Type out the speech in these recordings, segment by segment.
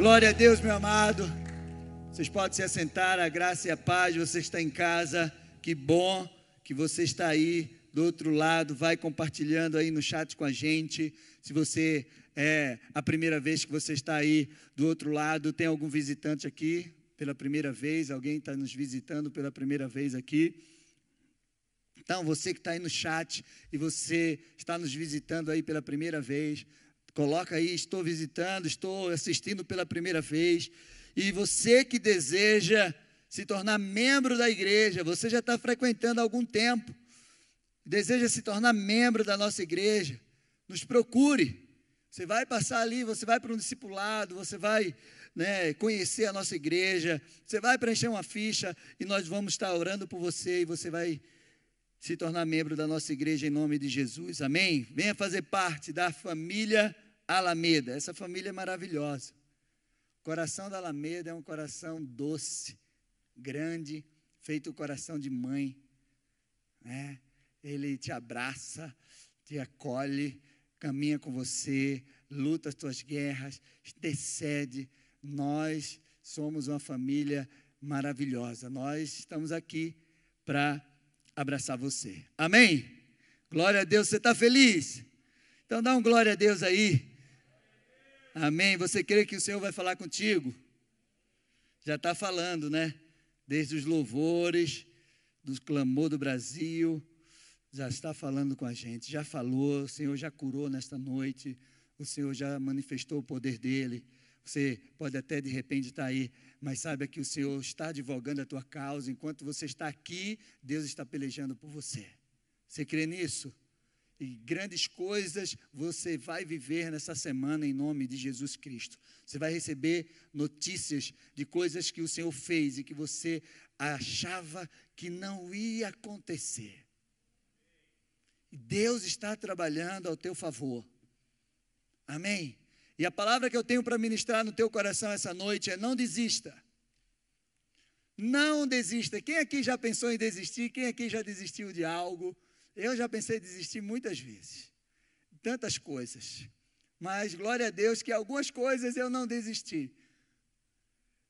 Glória a Deus, meu amado. Vocês podem se assentar, a graça e a paz. Você está em casa, que bom que você está aí do outro lado. Vai compartilhando aí no chat com a gente. Se você é a primeira vez que você está aí do outro lado, tem algum visitante aqui pela primeira vez? Alguém está nos visitando pela primeira vez aqui? Então, você que está aí no chat e você está nos visitando aí pela primeira vez, Coloca aí, estou visitando, estou assistindo pela primeira vez. E você que deseja se tornar membro da igreja, você já está frequentando há algum tempo, deseja se tornar membro da nossa igreja, nos procure. Você vai passar ali, você vai para um discipulado, você vai né, conhecer a nossa igreja, você vai preencher uma ficha e nós vamos estar orando por você e você vai se tornar membro da nossa igreja em nome de Jesus. Amém? Venha fazer parte da família Alameda. Essa família é maravilhosa. O coração da Alameda é um coração doce, grande, feito o coração de mãe. Né? Ele te abraça, te acolhe, caminha com você, luta as tuas guerras, intercede. Nós somos uma família maravilhosa. Nós estamos aqui para abraçar você. Amém? Glória a Deus, você está feliz? Então dá um glória a Deus aí. Amém? Você crê que o Senhor vai falar contigo? Já está falando, né? Desde os louvores, do clamor do Brasil, já está falando com a gente, já falou, o Senhor já curou nesta noite, o Senhor já manifestou o poder dele. Você pode até de repente estar aí mas saiba que o Senhor está advogando a tua causa. Enquanto você está aqui, Deus está pelejando por você. Você crê nisso? E grandes coisas você vai viver nessa semana em nome de Jesus Cristo. Você vai receber notícias de coisas que o Senhor fez e que você achava que não ia acontecer. Deus está trabalhando ao teu favor. Amém? E a palavra que eu tenho para ministrar no teu coração essa noite é: não desista. Não desista. Quem aqui já pensou em desistir? Quem aqui já desistiu de algo? Eu já pensei em desistir muitas vezes. Tantas coisas. Mas glória a Deus que algumas coisas eu não desisti.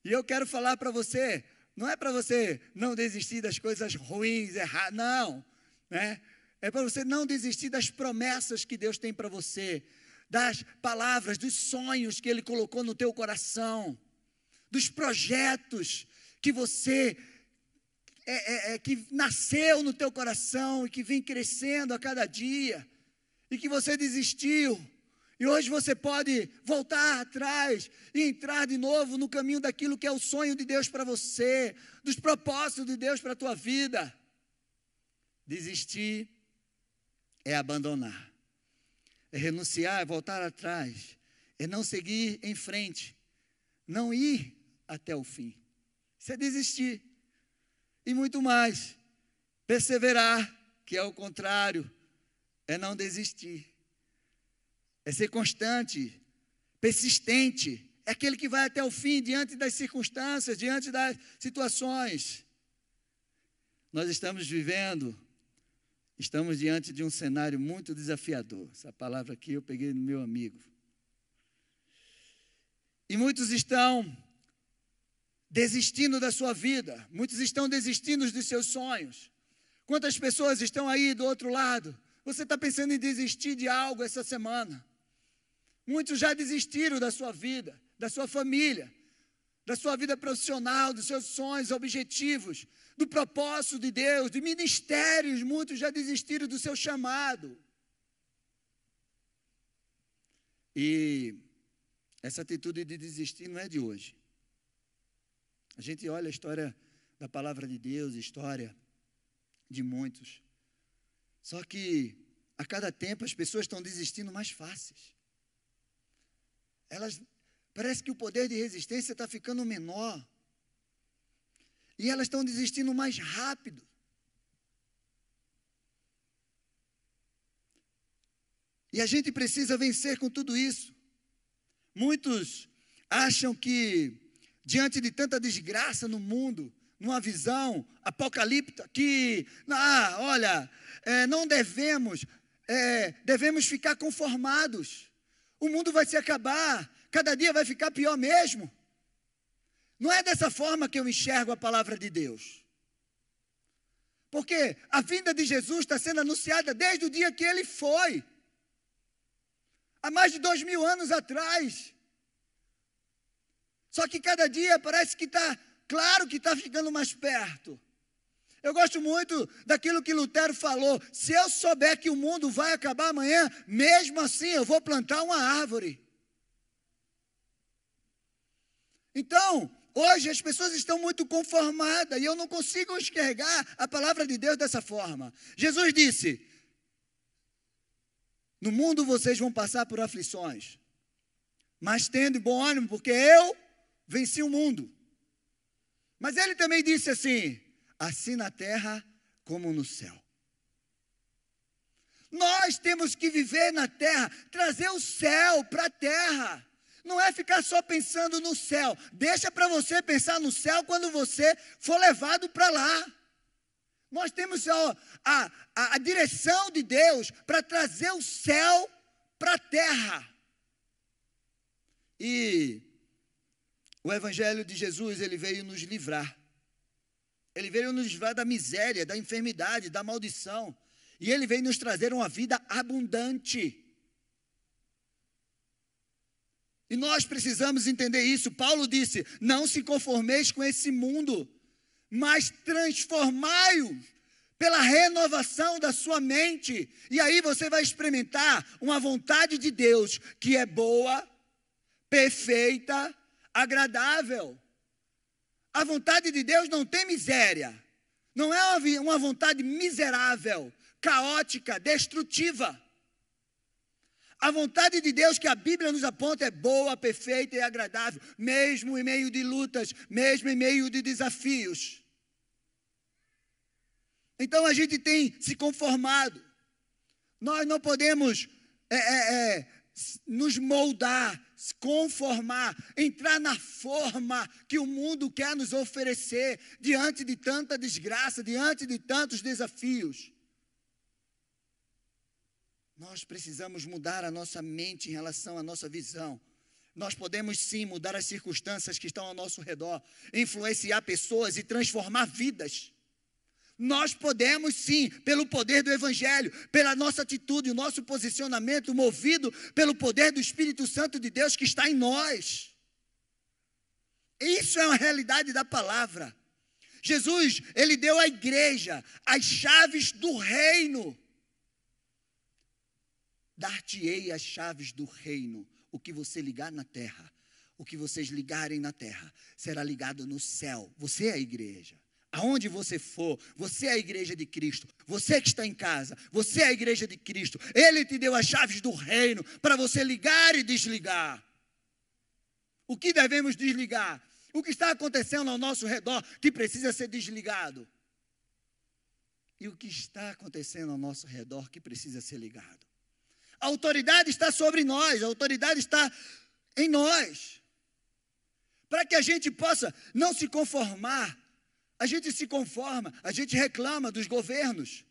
E eu quero falar para você, não é para você não desistir das coisas ruins, erradas, não. Né? É para você não desistir das promessas que Deus tem para você das palavras, dos sonhos que Ele colocou no teu coração, dos projetos que você é, é, é, que nasceu no teu coração e que vem crescendo a cada dia, e que você desistiu, e hoje você pode voltar atrás e entrar de novo no caminho daquilo que é o sonho de Deus para você, dos propósitos de Deus para a tua vida. Desistir é abandonar é renunciar, é voltar atrás, é não seguir em frente, não ir até o fim. Isso é desistir. E muito mais, perseverar, que é o contrário, é não desistir. É ser constante, persistente, é aquele que vai até o fim diante das circunstâncias, diante das situações. Nós estamos vivendo Estamos diante de um cenário muito desafiador. Essa palavra aqui eu peguei no meu amigo. E muitos estão desistindo da sua vida, muitos estão desistindo dos seus sonhos. Quantas pessoas estão aí do outro lado? Você está pensando em desistir de algo essa semana? Muitos já desistiram da sua vida, da sua família, da sua vida profissional, dos seus sonhos, objetivos, do propósito de Deus, de ministérios, muitos já desistiram do seu chamado. E essa atitude de desistir não é de hoje. A gente olha a história da palavra de Deus, história de muitos. Só que a cada tempo as pessoas estão desistindo mais fáceis. Elas parece que o poder de resistência está ficando menor. E elas estão desistindo mais rápido. E a gente precisa vencer com tudo isso. Muitos acham que, diante de tanta desgraça no mundo, numa visão apocalíptica, que, ah, olha, é, não devemos, é, devemos ficar conformados. O mundo vai se acabar. cada dia vai ficar pior mesmo. Não é dessa forma que eu enxergo a palavra de Deus. Porque a vinda de Jesus está sendo anunciada desde o dia que ele foi. Há mais de dois mil anos atrás. Só que cada dia parece que está, claro que está ficando mais perto. Eu gosto muito daquilo que Lutero falou. Se eu souber que o mundo vai acabar amanhã, mesmo assim eu vou plantar uma árvore. Então, hoje as pessoas estão muito conformadas e eu não consigo enxergar a palavra de Deus dessa forma. Jesus disse: No mundo vocês vão passar por aflições, mas tendo bom ânimo, porque eu venci o mundo. Mas ele também disse assim: assim na terra como no céu. Nós temos que viver na terra, trazer o céu para a terra. Não é ficar só pensando no céu. Deixa para você pensar no céu quando você for levado para lá. Nós temos ó, a, a, a direção de Deus para trazer o céu para a terra. E o Evangelho de Jesus, ele veio nos livrar ele veio nos livrar da miséria, da enfermidade, da maldição. E ele veio nos trazer uma vida abundante. E nós precisamos entender isso. Paulo disse: Não se conformeis com esse mundo, mas transformai-o pela renovação da sua mente. E aí você vai experimentar uma vontade de Deus que é boa, perfeita, agradável. A vontade de Deus não tem miséria. Não é uma vontade miserável, caótica, destrutiva. A vontade de Deus que a Bíblia nos aponta é boa, perfeita e agradável, mesmo em meio de lutas, mesmo em meio de desafios. Então a gente tem se conformado. Nós não podemos é, é, é, nos moldar, se conformar, entrar na forma que o mundo quer nos oferecer diante de tanta desgraça, diante de tantos desafios. Nós precisamos mudar a nossa mente em relação à nossa visão. Nós podemos sim mudar as circunstâncias que estão ao nosso redor, influenciar pessoas e transformar vidas. Nós podemos sim, pelo poder do Evangelho, pela nossa atitude, o nosso posicionamento, movido pelo poder do Espírito Santo de Deus que está em nós. Isso é uma realidade da palavra. Jesus, ele deu à igreja as chaves do reino. Dar-te-ei as chaves do reino. O que você ligar na terra, o que vocês ligarem na terra, será ligado no céu. Você é a igreja. Aonde você for, você é a igreja de Cristo. Você que está em casa, você é a igreja de Cristo. Ele te deu as chaves do reino para você ligar e desligar. O que devemos desligar? O que está acontecendo ao nosso redor que precisa ser desligado? E o que está acontecendo ao nosso redor que precisa ser ligado? A autoridade está sobre nós, a autoridade está em nós. Para que a gente possa não se conformar a gente se conforma, a gente reclama dos governos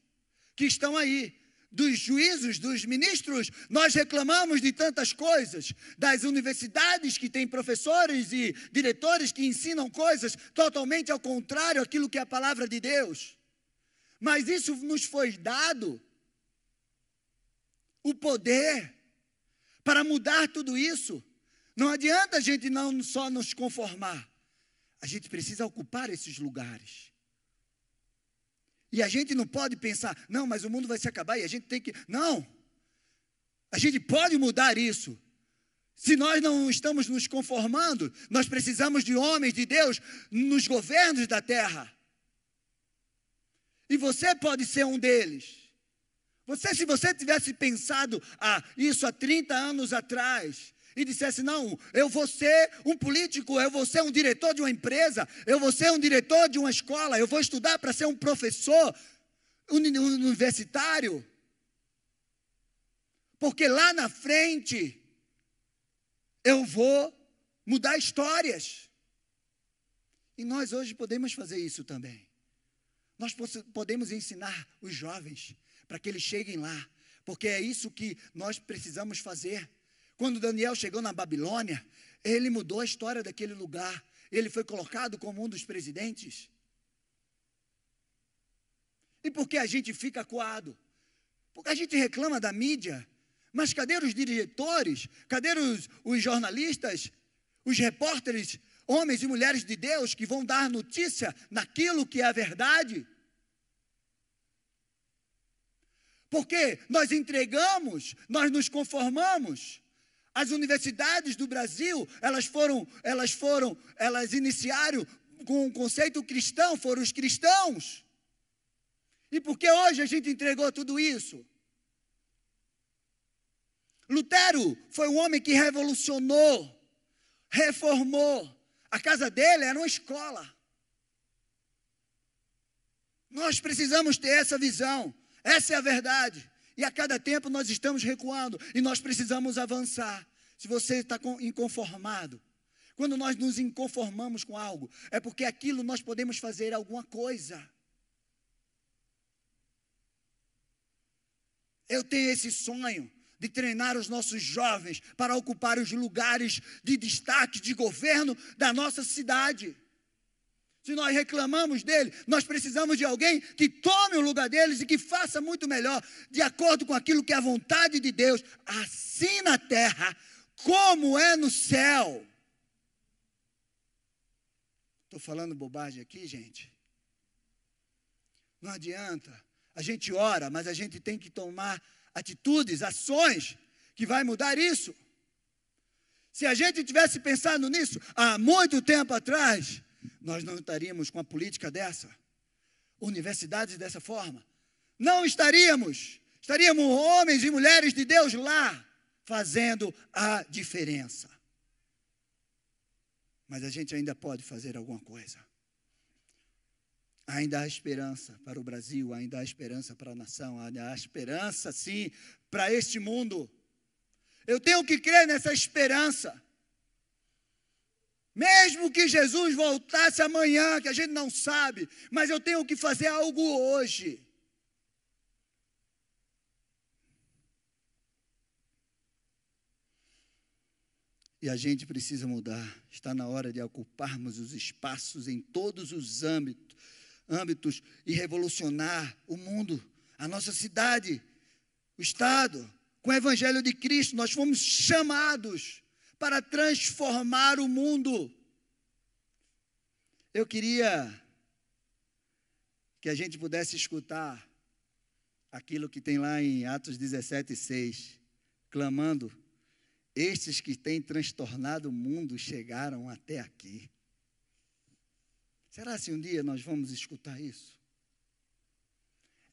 que estão aí, dos juízos, dos ministros, nós reclamamos de tantas coisas, das universidades que têm professores e diretores que ensinam coisas totalmente ao contrário daquilo que é a palavra de Deus. Mas isso nos foi dado o poder para mudar tudo isso. Não adianta a gente não só nos conformar. A gente precisa ocupar esses lugares. E a gente não pode pensar, não, mas o mundo vai se acabar e a gente tem que. Não! A gente pode mudar isso. Se nós não estamos nos conformando, nós precisamos de homens de Deus nos governos da terra. E você pode ser um deles. Você, se você tivesse pensado ah, isso há 30 anos atrás, e dissesse: Não, eu vou ser um político, eu vou ser um diretor de uma empresa, eu vou ser um diretor de uma escola, eu vou estudar para ser um professor universitário. Porque lá na frente eu vou mudar histórias. E nós hoje podemos fazer isso também. Nós podemos ensinar os jovens para que eles cheguem lá, porque é isso que nós precisamos fazer. Quando Daniel chegou na Babilônia, ele mudou a história daquele lugar. Ele foi colocado como um dos presidentes. E por que a gente fica coado? Porque a gente reclama da mídia. Mas cadê os diretores? Cadê os, os jornalistas? Os repórteres, homens e mulheres de Deus que vão dar notícia naquilo que é a verdade? Porque nós entregamos, nós nos conformamos. As universidades do Brasil, elas foram, elas foram, elas iniciaram com um conceito cristão, foram os cristãos. E por que hoje a gente entregou tudo isso? Lutero foi um homem que revolucionou, reformou. A casa dele era uma escola. Nós precisamos ter essa visão. Essa é a verdade. E a cada tempo nós estamos recuando e nós precisamos avançar. Se você está inconformado, quando nós nos inconformamos com algo, é porque aquilo nós podemos fazer alguma coisa. Eu tenho esse sonho de treinar os nossos jovens para ocupar os lugares de destaque de governo da nossa cidade. Se nós reclamamos dele, nós precisamos de alguém que tome o lugar deles e que faça muito melhor, de acordo com aquilo que é a vontade de Deus, assim na terra, como é no céu. Estou falando bobagem aqui, gente? Não adianta. A gente ora, mas a gente tem que tomar atitudes, ações que vai mudar isso. Se a gente tivesse pensado nisso há muito tempo atrás, nós não estaríamos com a política dessa, universidades dessa forma. Não estaríamos. Estaríamos homens e mulheres de Deus lá, fazendo a diferença. Mas a gente ainda pode fazer alguma coisa. Ainda há esperança para o Brasil, ainda há esperança para a nação, ainda há esperança, sim, para este mundo. Eu tenho que crer nessa esperança. Mesmo que Jesus voltasse amanhã, que a gente não sabe, mas eu tenho que fazer algo hoje. E a gente precisa mudar. Está na hora de ocuparmos os espaços em todos os âmbitos, âmbitos e revolucionar o mundo, a nossa cidade, o Estado. Com o Evangelho de Cristo, nós fomos chamados para transformar o mundo. Eu queria que a gente pudesse escutar aquilo que tem lá em Atos 17, 6, clamando: Estes que têm transtornado o mundo chegaram até aqui. Será se um dia nós vamos escutar isso?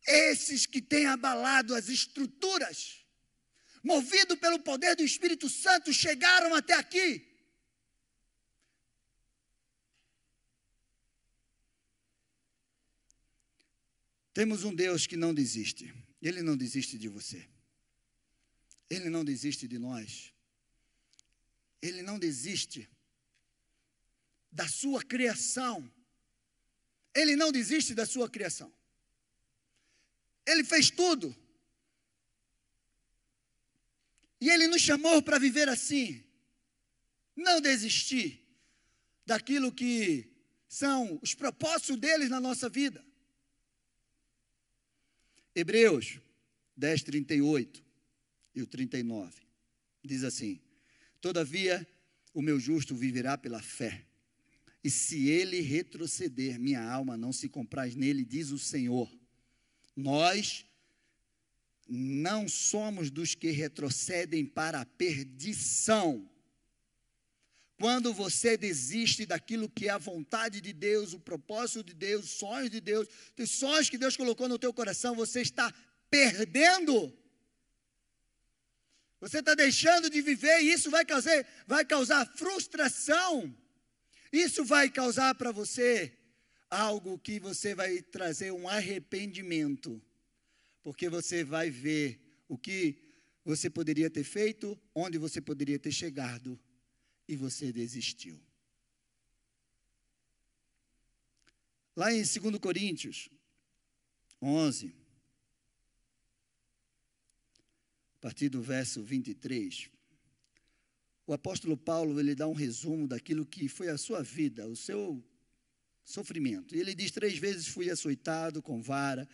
Esses que têm abalado as estruturas movido pelo poder do Espírito Santo, chegaram até aqui. Temos um Deus que não desiste. Ele não desiste de você. Ele não desiste de nós. Ele não desiste da sua criação. Ele não desiste da sua criação. Ele fez tudo e Ele nos chamou para viver assim. Não desistir daquilo que são os propósitos deles na nossa vida. Hebreus 10, 38 e o 39 diz assim: Todavia o meu justo viverá pela fé, e se ele retroceder, minha alma não se compraz nele, diz o Senhor. Nós não somos dos que retrocedem para a perdição. Quando você desiste daquilo que é a vontade de Deus, o propósito de Deus, os sonhos de Deus, os sonhos que Deus colocou no teu coração, você está perdendo. Você está deixando de viver e isso vai causar, vai causar frustração. Isso vai causar para você algo que você vai trazer um arrependimento porque você vai ver o que você poderia ter feito, onde você poderia ter chegado, e você desistiu. Lá em 2 Coríntios 11, a partir do verso 23, o apóstolo Paulo ele dá um resumo daquilo que foi a sua vida, o seu sofrimento. E ele diz: três vezes fui açoitado com vara,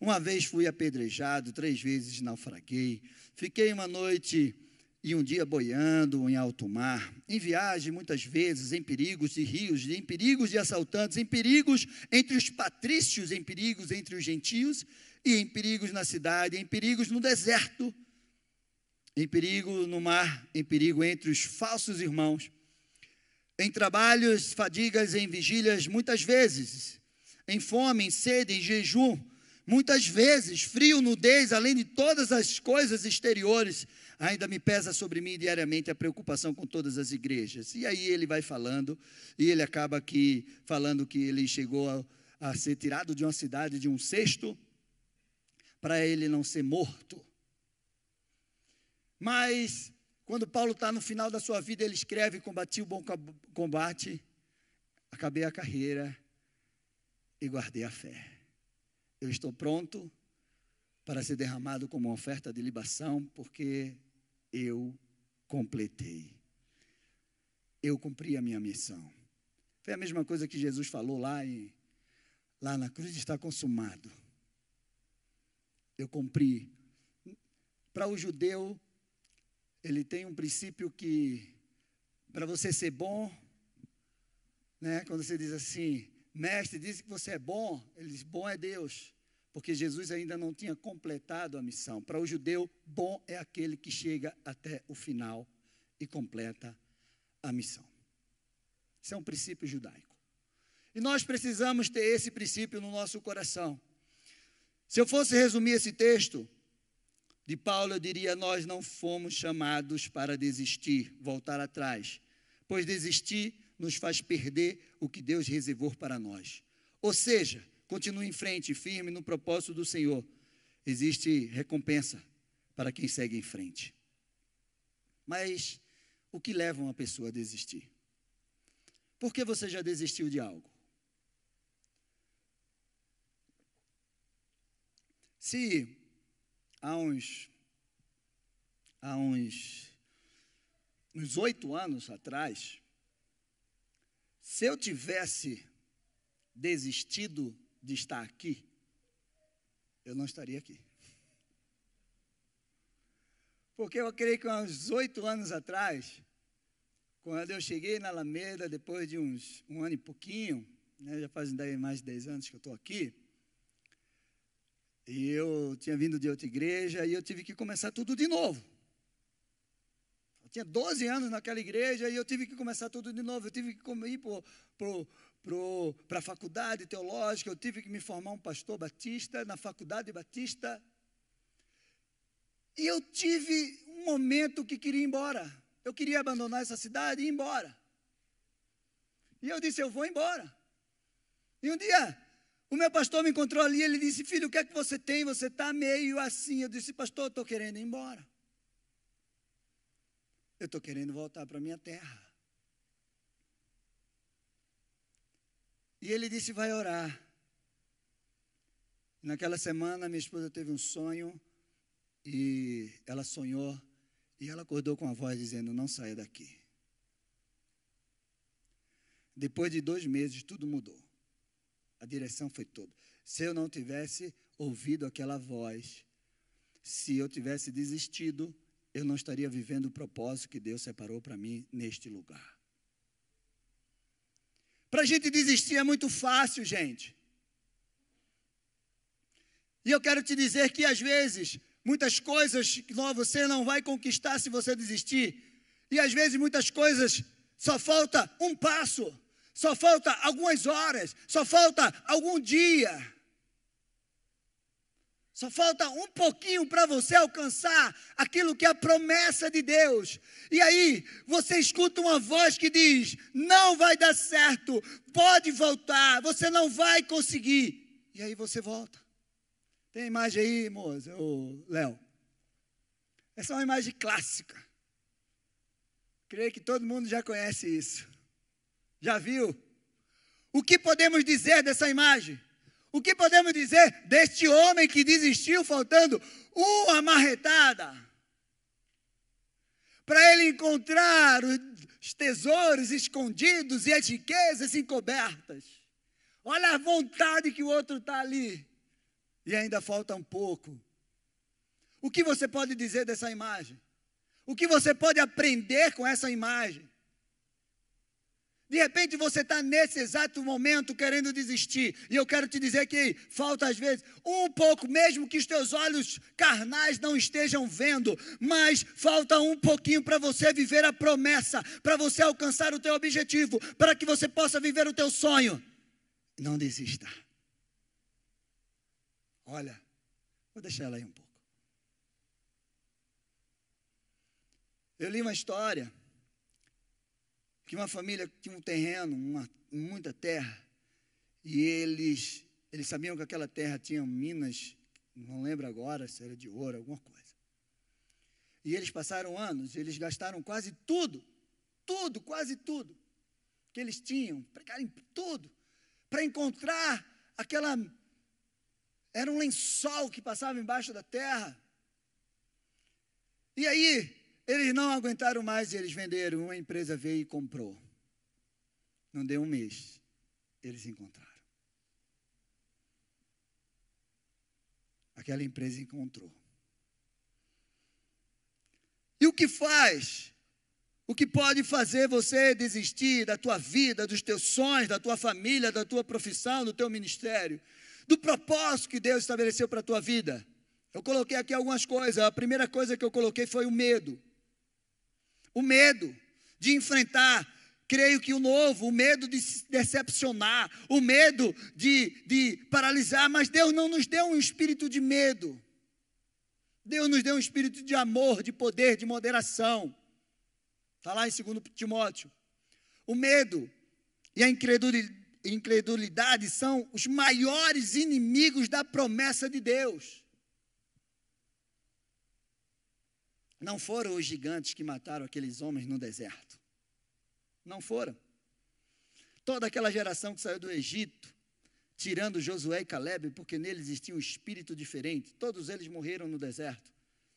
uma vez fui apedrejado, três vezes naufraguei, fiquei uma noite e um dia boiando em alto mar, em viagem muitas vezes, em perigos de rios, em perigos de assaltantes, em perigos entre os patrícios, em perigos entre os gentios, e em perigos na cidade, em perigos no deserto, em perigo no mar, em perigo entre os falsos irmãos, em trabalhos, fadigas, em vigílias, muitas vezes, em fome, em sede, em jejum, muitas vezes, frio, nudez, além de todas as coisas exteriores, ainda me pesa sobre mim diariamente a preocupação com todas as igrejas. E aí ele vai falando, e ele acaba aqui falando que ele chegou a, a ser tirado de uma cidade de um cesto, para ele não ser morto. Mas, quando Paulo está no final da sua vida, ele escreve: Combati o bom combate, acabei a carreira e guardei a fé. Eu estou pronto para ser derramado como uma oferta de libação, porque eu completei. Eu cumpri a minha missão. Foi a mesma coisa que Jesus falou lá, em, lá na cruz: está consumado. Eu cumpri. Para o judeu, ele tem um princípio que, para você ser bom, né, quando você diz assim, mestre, diz que você é bom, ele diz, bom é Deus, porque Jesus ainda não tinha completado a missão. Para o judeu, bom é aquele que chega até o final e completa a missão. Isso é um princípio judaico. E nós precisamos ter esse princípio no nosso coração. Se eu fosse resumir esse texto, de Paulo, eu diria: nós não fomos chamados para desistir, voltar atrás, pois desistir nos faz perder o que Deus reservou para nós. Ou seja, continue em frente, firme no propósito do Senhor. Existe recompensa para quem segue em frente. Mas o que leva uma pessoa a desistir? Por que você já desistiu de algo? Se há uns, há uns, uns oito anos atrás, se eu tivesse desistido de estar aqui, eu não estaria aqui. Porque eu creio que uns oito anos atrás, quando eu cheguei na Alameda, depois de uns um ano e pouquinho, né, já fazem mais de dez anos que eu estou aqui, e eu tinha vindo de outra igreja e eu tive que começar tudo de novo. Eu tinha 12 anos naquela igreja e eu tive que começar tudo de novo. Eu tive que ir para a faculdade teológica, eu tive que me formar um pastor batista na faculdade batista. E eu tive um momento que queria ir embora. Eu queria abandonar essa cidade e ir embora. E eu disse: Eu vou embora. E um dia o meu pastor me encontrou ali, ele disse: Filho, o que é que você tem? Você está meio assim. Eu disse: Pastor, eu estou querendo ir embora. Eu estou querendo voltar para minha terra. E ele disse: Vai orar. Naquela semana, minha esposa teve um sonho e ela sonhou e ela acordou com a voz dizendo: Não saia daqui. Depois de dois meses, tudo mudou. A direção foi toda. Se eu não tivesse ouvido aquela voz, se eu tivesse desistido, eu não estaria vivendo o propósito que Deus separou para mim neste lugar. Para a gente desistir é muito fácil, gente. E eu quero te dizer que às vezes, muitas coisas você não vai conquistar se você desistir. E às vezes, muitas coisas só falta um passo só falta algumas horas, só falta algum dia. Só falta um pouquinho para você alcançar aquilo que é a promessa de Deus. E aí, você escuta uma voz que diz: não vai dar certo, pode voltar, você não vai conseguir. E aí você volta. Tem imagem aí, moça, ô Léo? Essa é uma imagem clássica. Creio que todo mundo já conhece isso. Já viu? O que podemos dizer dessa imagem? O que podemos dizer deste homem que desistiu faltando uma marretada? para ele encontrar os tesouros escondidos e as riquezas encobertas. Olha a vontade que o outro está ali. E ainda falta um pouco. O que você pode dizer dessa imagem? O que você pode aprender com essa imagem? De repente você está nesse exato momento querendo desistir. E eu quero te dizer que falta às vezes um pouco, mesmo que os teus olhos carnais não estejam vendo, mas falta um pouquinho para você viver a promessa, para você alcançar o teu objetivo, para que você possa viver o teu sonho. Não desista. Olha, vou deixar ela aí um pouco. Eu li uma história que uma família tinha um terreno, uma, muita terra, e eles, eles sabiam que aquela terra tinha minas, não lembro agora se era de ouro, alguma coisa. E eles passaram anos, eles gastaram quase tudo, tudo, quase tudo, que eles tinham, tudo, para encontrar aquela. Era um lençol que passava embaixo da terra. E aí, eles não aguentaram mais e eles venderam. Uma empresa veio e comprou. Não deu um mês. Eles encontraram. Aquela empresa encontrou. E o que faz? O que pode fazer você desistir da tua vida, dos teus sonhos, da tua família, da tua profissão, do teu ministério, do propósito que Deus estabeleceu para a tua vida? Eu coloquei aqui algumas coisas. A primeira coisa que eu coloquei foi o medo. O medo de enfrentar, creio que o novo, o medo de se decepcionar, o medo de, de paralisar, mas Deus não nos deu um espírito de medo. Deus nos deu um espírito de amor, de poder, de moderação. Está lá em 2 Timóteo. O medo e a incredulidade são os maiores inimigos da promessa de Deus. Não foram os gigantes que mataram aqueles homens no deserto. Não foram. Toda aquela geração que saiu do Egito, tirando Josué e Caleb, porque neles existia um espírito diferente, todos eles morreram no deserto.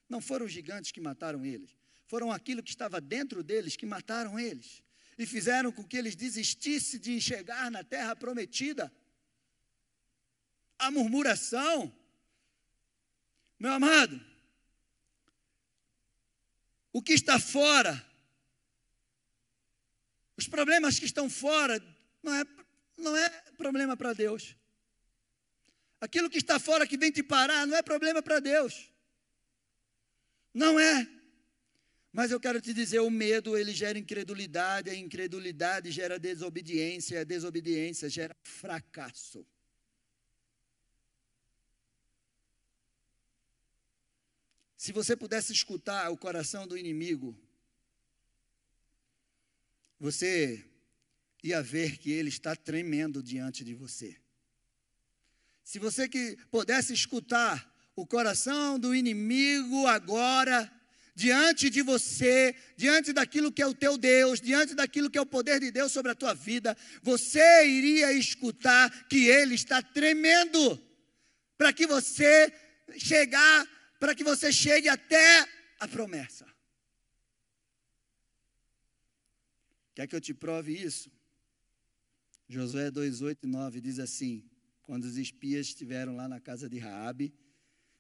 Não foram os gigantes que mataram eles, foram aquilo que estava dentro deles que mataram eles e fizeram com que eles desistissem de enxergar na terra prometida. A murmuração, meu amado, o que está fora, os problemas que estão fora, não é, não é problema para Deus. Aquilo que está fora que vem te parar não é problema para Deus. Não é. Mas eu quero te dizer, o medo ele gera incredulidade, a incredulidade gera desobediência, a desobediência gera fracasso. Se você pudesse escutar o coração do inimigo, você ia ver que ele está tremendo diante de você. Se você que pudesse escutar o coração do inimigo agora, diante de você, diante daquilo que é o teu Deus, diante daquilo que é o poder de Deus sobre a tua vida, você iria escutar que ele está tremendo para que você chegar para que você chegue até a promessa. Quer que eu te prove isso? Josué 2, 8 e 9 diz assim: quando os espias estiveram lá na casa de Raabe,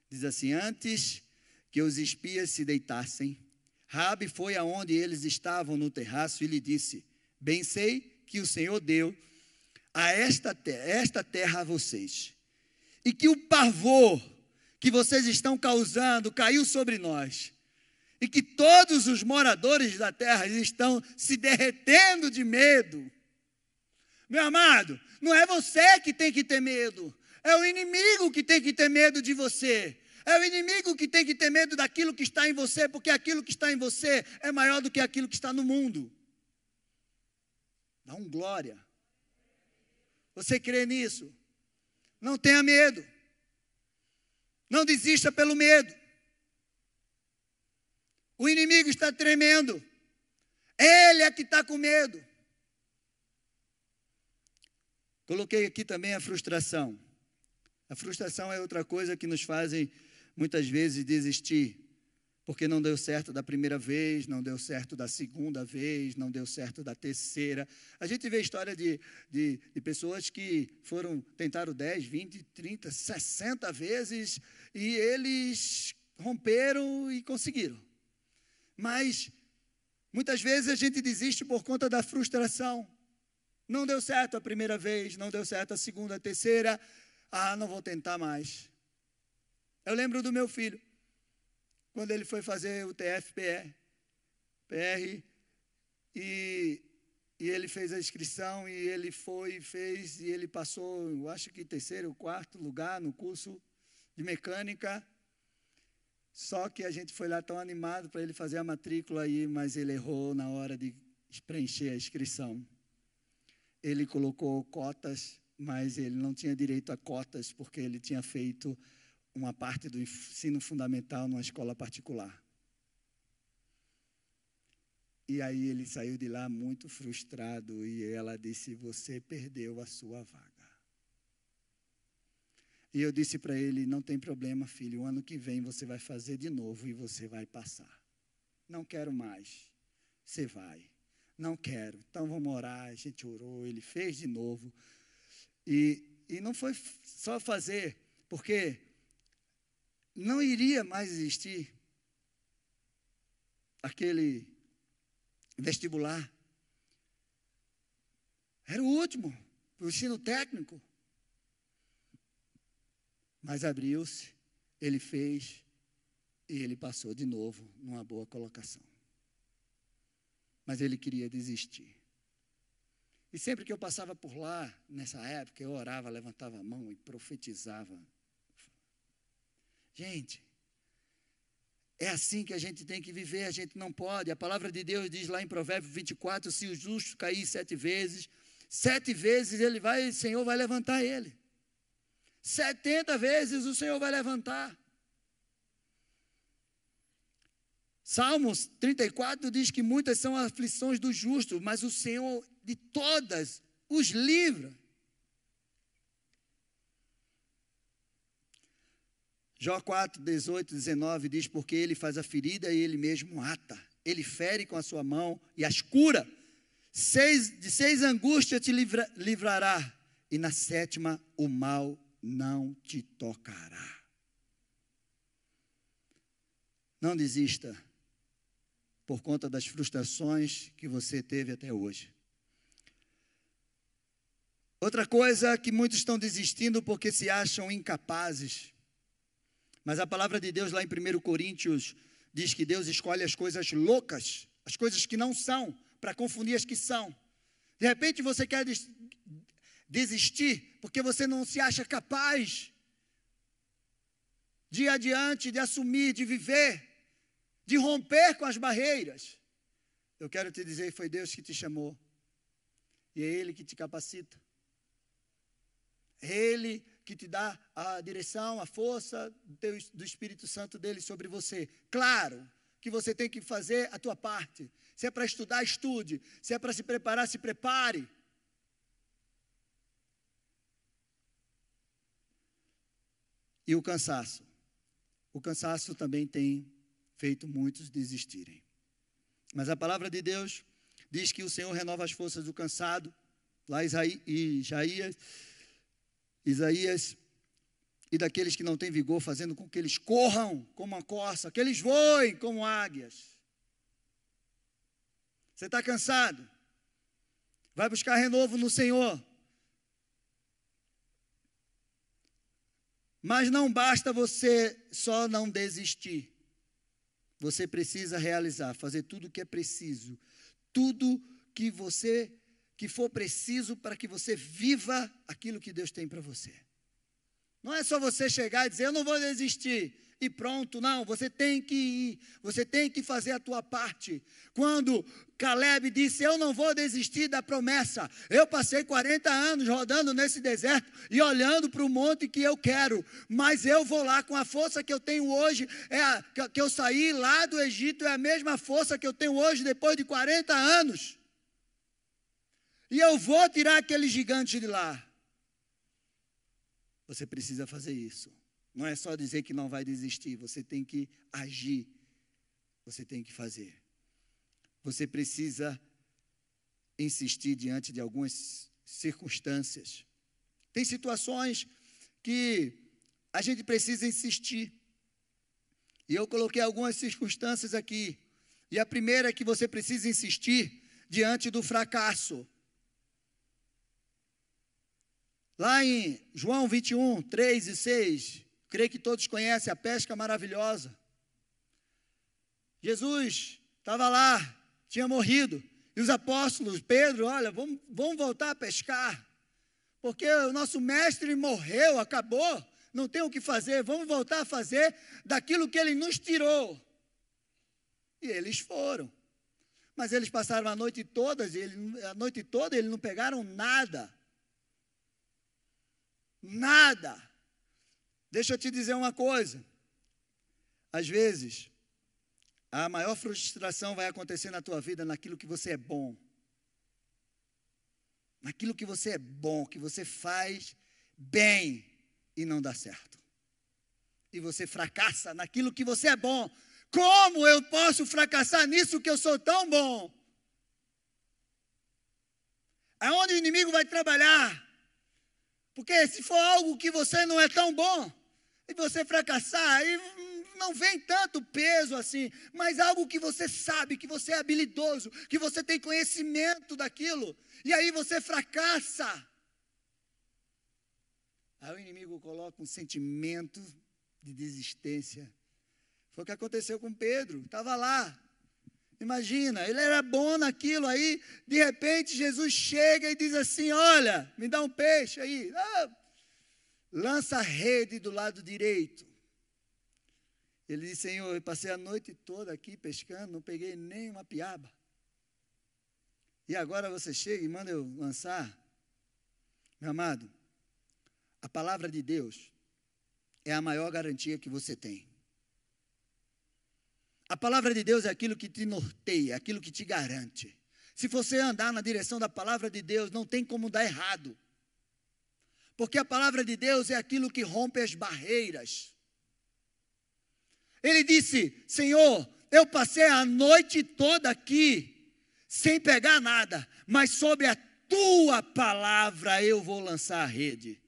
diz assim: antes que os espias se deitassem, Raabe foi aonde eles estavam no terraço e lhe disse: Bem sei que o Senhor deu a esta esta terra a vocês, e que o pavor que vocês estão causando caiu sobre nós. E que todos os moradores da terra estão se derretendo de medo. Meu amado, não é você que tem que ter medo, é o inimigo que tem que ter medo de você. É o inimigo que tem que ter medo daquilo que está em você, porque aquilo que está em você é maior do que aquilo que está no mundo. Dá um glória. Você crê nisso? Não tenha medo. Não desista pelo medo. O inimigo está tremendo. Ele é que está com medo. Coloquei aqui também a frustração. A frustração é outra coisa que nos faz muitas vezes desistir. Porque não deu certo da primeira vez, não deu certo da segunda vez, não deu certo da terceira. A gente vê história de, de, de, pessoas que foram, tentaram 10, 20, 30, 60 vezes e eles romperam e conseguiram. Mas muitas vezes a gente desiste por conta da frustração. Não deu certo a primeira vez, não deu certo a segunda, a terceira. Ah, não vou tentar mais. Eu lembro do meu filho quando ele foi fazer o TFPR, PR, e, e ele fez a inscrição, e ele foi, fez, e ele passou, eu acho que terceiro ou quarto lugar no curso de mecânica. Só que a gente foi lá tão animado para ele fazer a matrícula aí, mas ele errou na hora de preencher a inscrição. Ele colocou cotas, mas ele não tinha direito a cotas porque ele tinha feito uma parte do ensino fundamental numa escola particular. E aí ele saiu de lá muito frustrado e ela disse: Você perdeu a sua vaga. E eu disse para ele: Não tem problema, filho, o ano que vem você vai fazer de novo e você vai passar. Não quero mais. Você vai. Não quero. Então vamos orar. A gente orou, ele fez de novo. E, e não foi só fazer, porque não iria mais existir aquele vestibular. Era o último, o ensino técnico. Mas abriu-se, ele fez e ele passou de novo numa boa colocação. Mas ele queria desistir. E sempre que eu passava por lá, nessa época, eu orava, levantava a mão e profetizava Gente, é assim que a gente tem que viver, a gente não pode. A palavra de Deus diz lá em Provérbios 24: se o justo cair sete vezes, sete vezes ele vai, o Senhor vai levantar ele. Setenta vezes o Senhor vai levantar. Salmos 34 diz que muitas são as aflições do justo, mas o Senhor de todas os livra. Jó 4, 18, 19 diz: Porque ele faz a ferida e ele mesmo ata. Ele fere com a sua mão e as cura. Seis, de seis angústias te livra, livrará, e na sétima o mal não te tocará. Não desista por conta das frustrações que você teve até hoje. Outra coisa que muitos estão desistindo porque se acham incapazes mas a palavra de Deus lá em 1 Coríntios diz que Deus escolhe as coisas loucas, as coisas que não são, para confundir as que são. De repente você quer desistir porque você não se acha capaz de ir adiante, de assumir, de viver, de romper com as barreiras. Eu quero te dizer, foi Deus que te chamou. E é Ele que te capacita. É Ele que te dá a direção, a força do Espírito Santo dele sobre você. Claro que você tem que fazer a tua parte. Se é para estudar, estude. Se é para se preparar, se prepare. E o cansaço. O cansaço também tem feito muitos desistirem. Mas a palavra de Deus diz que o Senhor renova as forças do cansado. Lá em Isaías Isaías, e daqueles que não têm vigor, fazendo com que eles corram como uma corça, que eles voem como águias. Você está cansado? Vai buscar renovo no Senhor. Mas não basta você só não desistir. Você precisa realizar, fazer tudo o que é preciso, tudo que você que for preciso para que você viva aquilo que Deus tem para você. Não é só você chegar e dizer, eu não vou desistir, e pronto, não, você tem que ir, você tem que fazer a tua parte. Quando Caleb disse, eu não vou desistir da promessa, eu passei 40 anos rodando nesse deserto e olhando para o monte que eu quero, mas eu vou lá com a força que eu tenho hoje, é a, que eu saí lá do Egito, é a mesma força que eu tenho hoje depois de 40 anos. E eu vou tirar aquele gigante de lá. Você precisa fazer isso. Não é só dizer que não vai desistir, você tem que agir você tem que fazer. Você precisa insistir diante de algumas circunstâncias. Tem situações que a gente precisa insistir. E eu coloquei algumas circunstâncias aqui. E a primeira é que você precisa insistir diante do fracasso. Lá em João 21, 3 e 6, creio que todos conhecem a pesca maravilhosa. Jesus estava lá, tinha morrido. E os apóstolos, Pedro, olha, vamos, vamos voltar a pescar. Porque o nosso mestre morreu, acabou, não tem o que fazer, vamos voltar a fazer daquilo que ele nos tirou. E eles foram. Mas eles passaram a noite toda, a noite toda eles não pegaram nada. Nada. Deixa eu te dizer uma coisa. Às vezes, a maior frustração vai acontecer na tua vida naquilo que você é bom. Naquilo que você é bom, que você faz bem e não dá certo. E você fracassa naquilo que você é bom. Como eu posso fracassar nisso que eu sou tão bom? Aonde o inimigo vai trabalhar? Porque se for algo que você não é tão bom, e você fracassar, aí não vem tanto peso assim, mas algo que você sabe, que você é habilidoso, que você tem conhecimento daquilo, e aí você fracassa. Aí o inimigo coloca um sentimento de desistência. Foi o que aconteceu com Pedro, estava lá. Imagina, ele era bom naquilo aí, de repente Jesus chega e diz assim: Olha, me dá um peixe aí. Ah, lança a rede do lado direito. Ele disse: Senhor, eu passei a noite toda aqui pescando, não peguei nem uma piaba. E agora você chega e manda eu lançar. Meu amado, a palavra de Deus é a maior garantia que você tem. A palavra de Deus é aquilo que te norteia, aquilo que te garante. Se você andar na direção da palavra de Deus, não tem como dar errado. Porque a palavra de Deus é aquilo que rompe as barreiras. Ele disse: Senhor, eu passei a noite toda aqui sem pegar nada, mas sobre a tua palavra eu vou lançar a rede.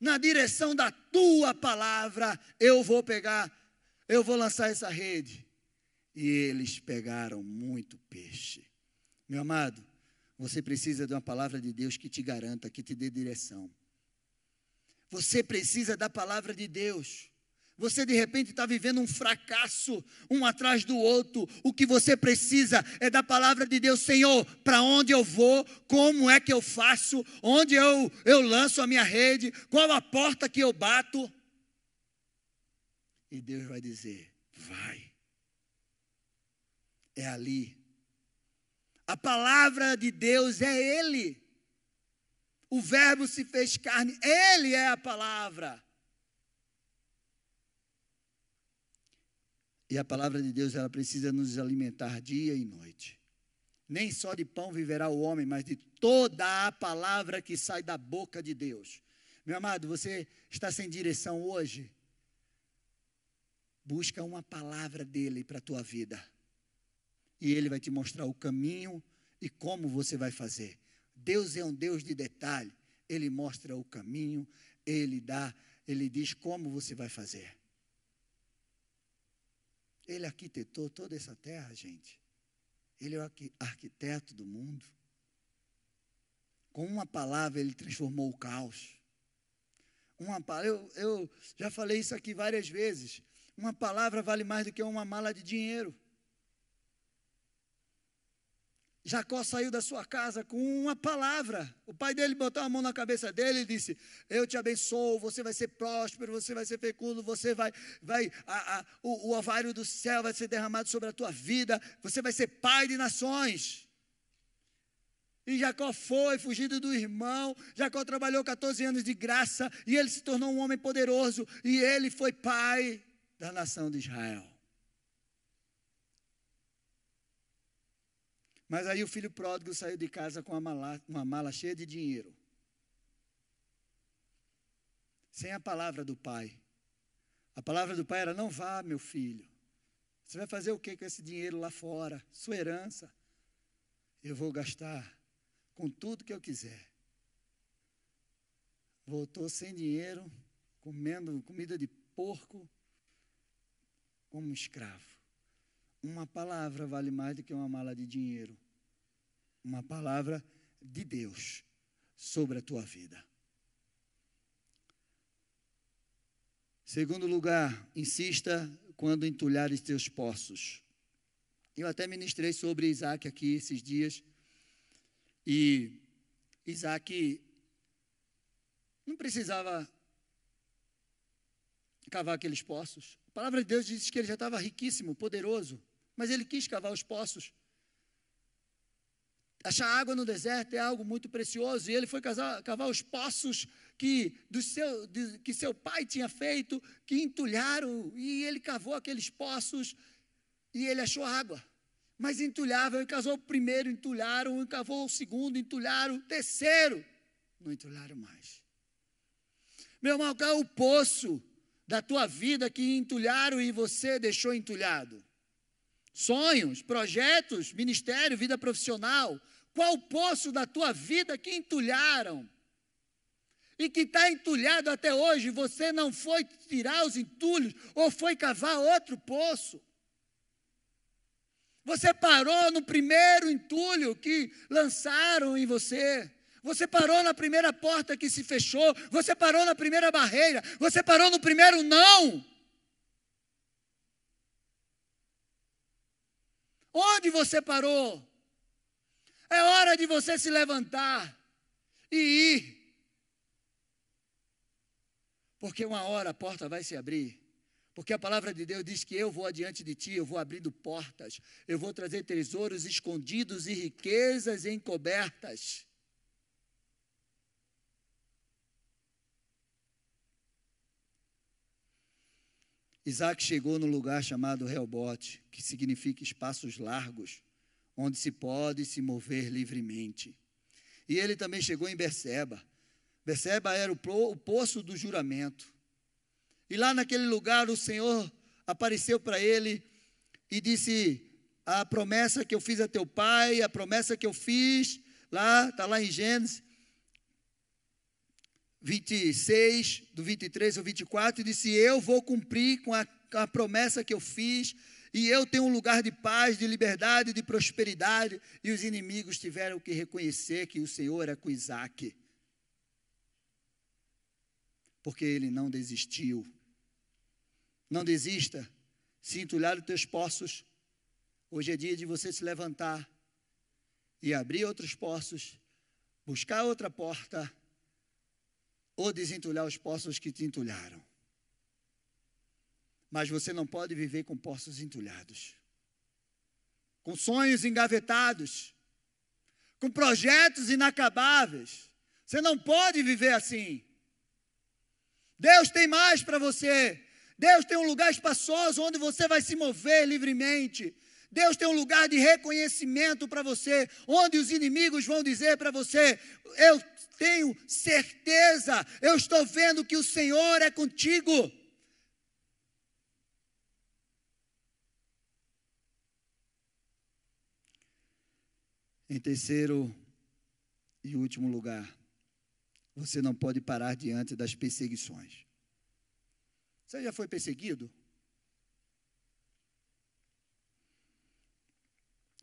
Na direção da tua palavra eu vou pegar, eu vou lançar essa rede. E eles pegaram muito peixe. Meu amado, você precisa de uma palavra de Deus que te garanta, que te dê direção. Você precisa da palavra de Deus. Você de repente está vivendo um fracasso, um atrás do outro. O que você precisa é da palavra de Deus, Senhor. Para onde eu vou? Como é que eu faço? Onde eu, eu lanço a minha rede? Qual a porta que eu bato? E Deus vai dizer: vai. É ali. A palavra de Deus é Ele. O Verbo se fez carne, Ele é a palavra. E a palavra de Deus, ela precisa nos alimentar dia e noite. Nem só de pão viverá o homem, mas de toda a palavra que sai da boca de Deus. Meu amado, você está sem direção hoje? Busca uma palavra dele para a tua vida. E ele vai te mostrar o caminho e como você vai fazer. Deus é um Deus de detalhe. Ele mostra o caminho, ele dá, ele diz como você vai fazer. Ele arquitetou toda essa terra, gente. Ele é o arquiteto do mundo. Com uma palavra, ele transformou o caos. Uma, eu, eu já falei isso aqui várias vezes. Uma palavra vale mais do que uma mala de dinheiro. Jacó saiu da sua casa com uma palavra. O pai dele botou a mão na cabeça dele e disse: Eu te abençoo, você vai ser próspero, você vai ser fecundo, você vai, vai a, a, o, o ovário do céu vai ser derramado sobre a tua vida, você vai ser pai de nações. E Jacó foi, fugido do irmão. Jacó trabalhou 14 anos de graça e ele se tornou um homem poderoso. E ele foi pai da nação de Israel. Mas aí o filho pródigo saiu de casa com uma mala, uma mala cheia de dinheiro. Sem a palavra do pai. A palavra do pai era: não vá, meu filho. Você vai fazer o que com esse dinheiro lá fora? Sua herança. Eu vou gastar com tudo que eu quiser. Voltou sem dinheiro, comendo comida de porco, como um escravo. Uma palavra vale mais do que uma mala de dinheiro. Uma palavra de Deus sobre a tua vida. Segundo lugar, insista quando entulhares teus poços. Eu até ministrei sobre Isaac aqui esses dias. E Isaac não precisava cavar aqueles poços. A palavra de Deus diz que ele já estava riquíssimo, poderoso, mas ele quis cavar os poços. Achar água no deserto é algo muito precioso, e ele foi cavar, cavar os poços que, do seu, de, que seu pai tinha feito, que entulharam, e ele cavou aqueles poços e ele achou água. Mas entulhava, ele cavou o primeiro, entulharam, cavou o segundo, entulharam, o terceiro, não entulharam mais. Meu irmão, qual é o poço da tua vida que entulharam e você deixou entulhado? Sonhos, projetos, ministério, vida profissional, qual poço da tua vida que entulharam? E que está entulhado até hoje, você não foi tirar os entulhos ou foi cavar outro poço. Você parou no primeiro entulho que lançaram em você. Você parou na primeira porta que se fechou. Você parou na primeira barreira. Você parou no primeiro não. Onde você parou? É hora de você se levantar e ir. Porque uma hora a porta vai se abrir. Porque a palavra de Deus diz que eu vou adiante de ti, eu vou abrindo portas, eu vou trazer tesouros escondidos e riquezas encobertas. Isaac chegou no lugar chamado Reobote, que significa espaços largos onde se pode se mover livremente. E ele também chegou em Berseba. Berseba era o poço do juramento. E lá naquele lugar o Senhor apareceu para ele e disse: A promessa que eu fiz a teu pai, a promessa que eu fiz, lá, está lá em Gênesis 26, do 23 ao 24, e disse: Eu vou cumprir com a, com a promessa que eu fiz e eu tenho um lugar de paz, de liberdade, de prosperidade. E os inimigos tiveram que reconhecer que o Senhor era com Isaac. Porque ele não desistiu. Não desista. Se os teus poços, hoje é dia de você se levantar e abrir outros poços, buscar outra porta, ou desentulhar os poços que te entulharam. Mas você não pode viver com poços entulhados, com sonhos engavetados, com projetos inacabáveis. Você não pode viver assim. Deus tem mais para você. Deus tem um lugar espaçoso onde você vai se mover livremente. Deus tem um lugar de reconhecimento para você, onde os inimigos vão dizer para você: Eu tenho certeza, eu estou vendo que o Senhor é contigo. Em terceiro e último lugar, você não pode parar diante das perseguições. Você já foi perseguido?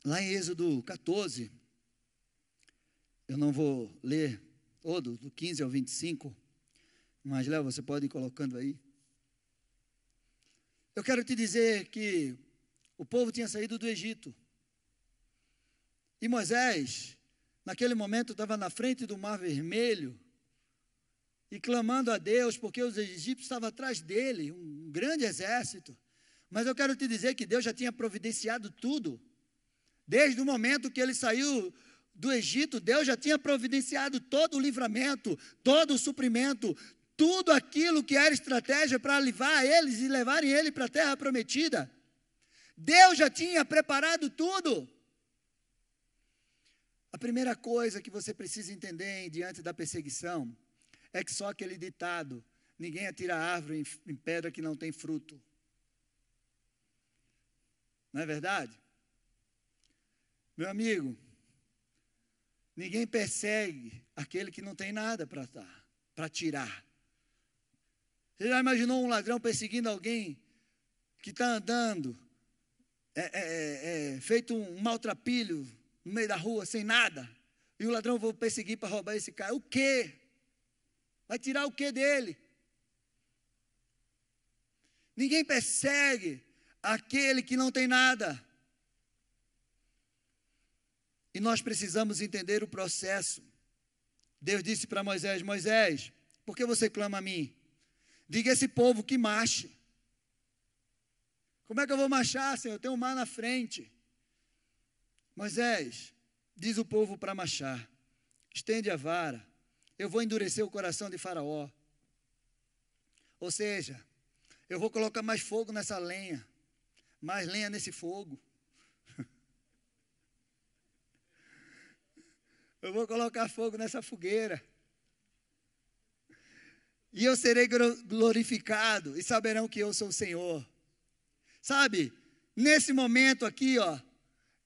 Lá em Êxodo 14, eu não vou ler todo, do 15 ao 25, mas Léo, você pode ir colocando aí. Eu quero te dizer que o povo tinha saído do Egito. E Moisés, naquele momento, estava na frente do Mar Vermelho e clamando a Deus, porque os egípcios estavam atrás dele, um grande exército. Mas eu quero te dizer que Deus já tinha providenciado tudo. Desde o momento que ele saiu do Egito, Deus já tinha providenciado todo o livramento, todo o suprimento, tudo aquilo que era estratégia para levar eles e levarem ele para a terra prometida. Deus já tinha preparado tudo. A primeira coisa que você precisa entender diante da perseguição é que só aquele ditado: ninguém atira árvore em pedra que não tem fruto. Não é verdade? Meu amigo, ninguém persegue aquele que não tem nada para para tirar. Você já imaginou um ladrão perseguindo alguém que está andando, é, é, é, é, feito um maltrapilho no meio da rua, sem nada, e o ladrão vai perseguir para roubar esse cara? O quê? Vai tirar o quê dele? Ninguém persegue aquele que não tem nada. E nós precisamos entender o processo. Deus disse para Moisés: Moisés, por que você clama a mim? Diga a esse povo que marche. Como é que eu vou marchar, Senhor? Eu tenho um mar na frente. Moisés, diz o povo para marchar: estende a vara, eu vou endurecer o coração de Faraó. Ou seja, eu vou colocar mais fogo nessa lenha, mais lenha nesse fogo. Eu vou colocar fogo nessa fogueira. E eu serei glorificado e saberão que eu sou o Senhor. Sabe, nesse momento aqui, ó,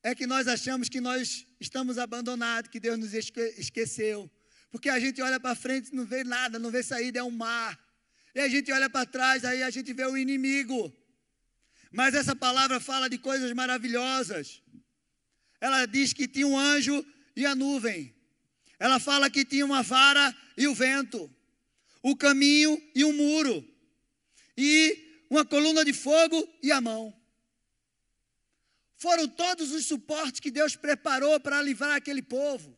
é que nós achamos que nós estamos abandonados, que Deus nos esqueceu. Porque a gente olha para frente e não vê nada, não vê saída, é um mar. E a gente olha para trás, aí a gente vê o inimigo. Mas essa palavra fala de coisas maravilhosas. Ela diz que tinha um anjo e a nuvem. Ela fala que tinha uma vara e o vento, o caminho e um muro, e uma coluna de fogo e a mão. Foram todos os suportes que Deus preparou para livrar aquele povo.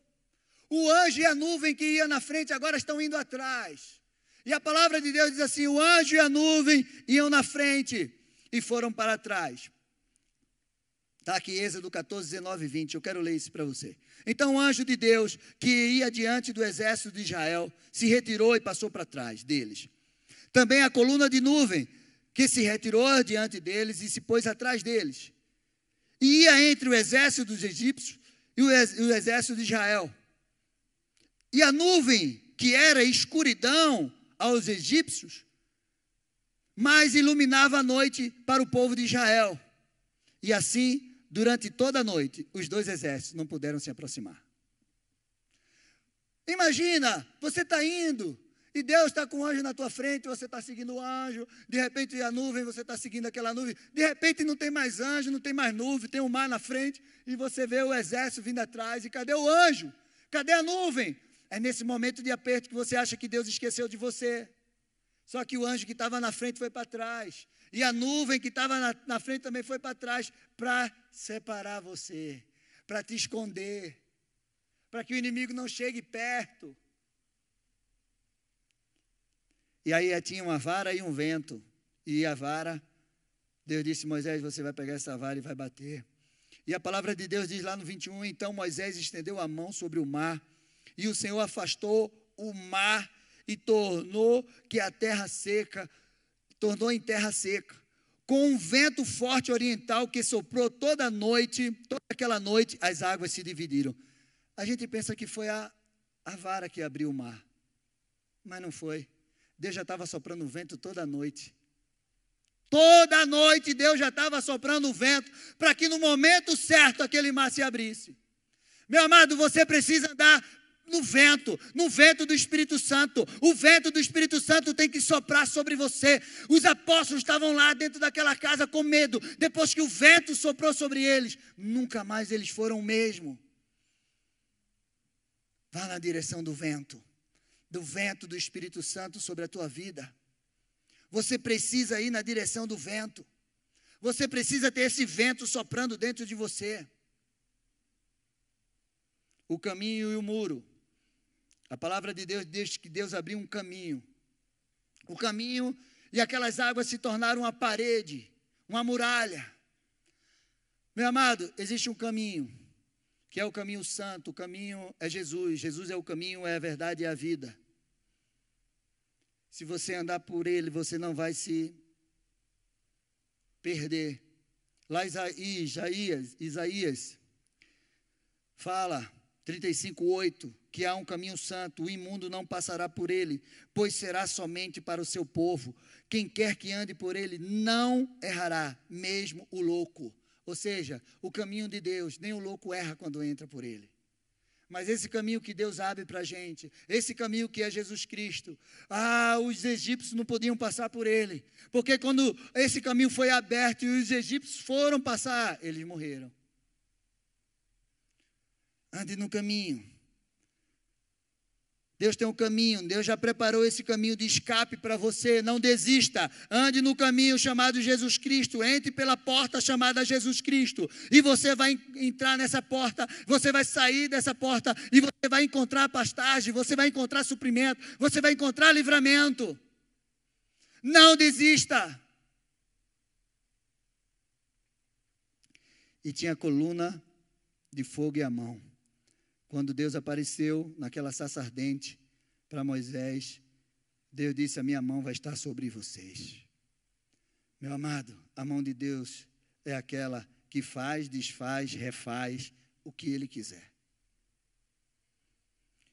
O anjo e a nuvem que ia na frente agora estão indo atrás. E a palavra de Deus diz assim: o anjo e a nuvem iam na frente e foram para trás. Está aqui Êxodo 14, 19 e 20. Eu quero ler isso para você. Então o anjo de Deus, que ia diante do exército de Israel, se retirou e passou para trás deles. Também a coluna de nuvem, que se retirou diante deles e se pôs atrás deles. E ia entre o exército dos egípcios e o exército de Israel. E a nuvem, que era escuridão aos egípcios, mas iluminava a noite para o povo de Israel. E assim, durante toda a noite, os dois exércitos não puderam se aproximar. Imagina, você está indo e Deus está com o anjo na tua frente, você está seguindo o anjo, de repente a nuvem, você está seguindo aquela nuvem, de repente não tem mais anjo, não tem mais nuvem, tem um mar na frente, e você vê o exército vindo atrás, e cadê o anjo? Cadê a nuvem? É nesse momento de aperto que você acha que Deus esqueceu de você. Só que o anjo que estava na frente foi para trás. E a nuvem que estava na, na frente também foi para trás para separar você, para te esconder, para que o inimigo não chegue perto. E aí tinha uma vara e um vento. E a vara, Deus disse: Moisés, você vai pegar essa vara e vai bater. E a palavra de Deus diz lá no 21: Então Moisés estendeu a mão sobre o mar e o Senhor afastou o mar e tornou que a terra seca, tornou em terra seca, com um vento forte oriental que soprou toda a noite, toda aquela noite, as águas se dividiram. A gente pensa que foi a, a vara que abriu o mar, mas não foi. Deus já estava soprando vento toda a noite. Toda a noite Deus já estava soprando o vento para que no momento certo aquele mar se abrisse. Meu amado, você precisa andar no vento, no vento do Espírito Santo. O vento do Espírito Santo tem que soprar sobre você. Os apóstolos estavam lá dentro daquela casa com medo. Depois que o vento soprou sobre eles, nunca mais eles foram o mesmo. Vá na direção do vento, do vento do Espírito Santo sobre a tua vida. Você precisa ir na direção do vento. Você precisa ter esse vento soprando dentro de você. O caminho e o muro a palavra de Deus diz que Deus abriu um caminho. O caminho e aquelas águas se tornaram uma parede, uma muralha. Meu amado, existe um caminho, que é o caminho santo, o caminho é Jesus. Jesus é o caminho, é a verdade e é a vida. Se você andar por ele, você não vai se perder. Lá Isaías, Isaías fala 35:8 que há um caminho santo, o imundo não passará por ele, pois será somente para o seu povo. Quem quer que ande por ele não errará, mesmo o louco. Ou seja, o caminho de Deus, nem o louco erra quando entra por ele. Mas esse caminho que Deus abre para a gente, esse caminho que é Jesus Cristo, ah, os egípcios não podiam passar por ele, porque quando esse caminho foi aberto e os egípcios foram passar, eles morreram. Ande no caminho. Deus tem um caminho, Deus já preparou esse caminho de escape para você. Não desista, ande no caminho chamado Jesus Cristo, entre pela porta chamada Jesus Cristo, e você vai entrar nessa porta, você vai sair dessa porta, e você vai encontrar pastagem, você vai encontrar suprimento, você vai encontrar livramento. Não desista. E tinha coluna de fogo e a mão. Quando Deus apareceu naquela saça ardente para Moisés, Deus disse: A minha mão vai estar sobre vocês. Meu amado, a mão de Deus é aquela que faz, desfaz, refaz o que Ele quiser.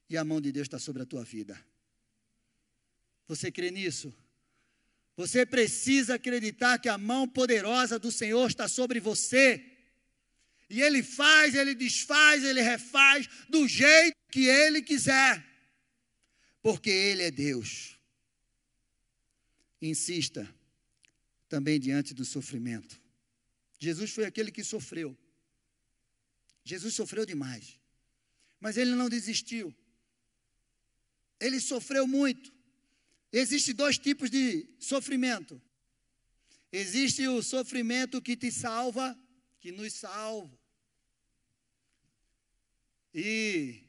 E a mão de Deus está sobre a tua vida. Você crê nisso? Você precisa acreditar que a mão poderosa do Senhor está sobre você. E ele faz, ele desfaz, ele refaz do jeito que ele quiser. Porque ele é Deus. Insista também diante do sofrimento. Jesus foi aquele que sofreu. Jesus sofreu demais. Mas ele não desistiu. Ele sofreu muito. Existem dois tipos de sofrimento. Existe o sofrimento que te salva que nos salva. E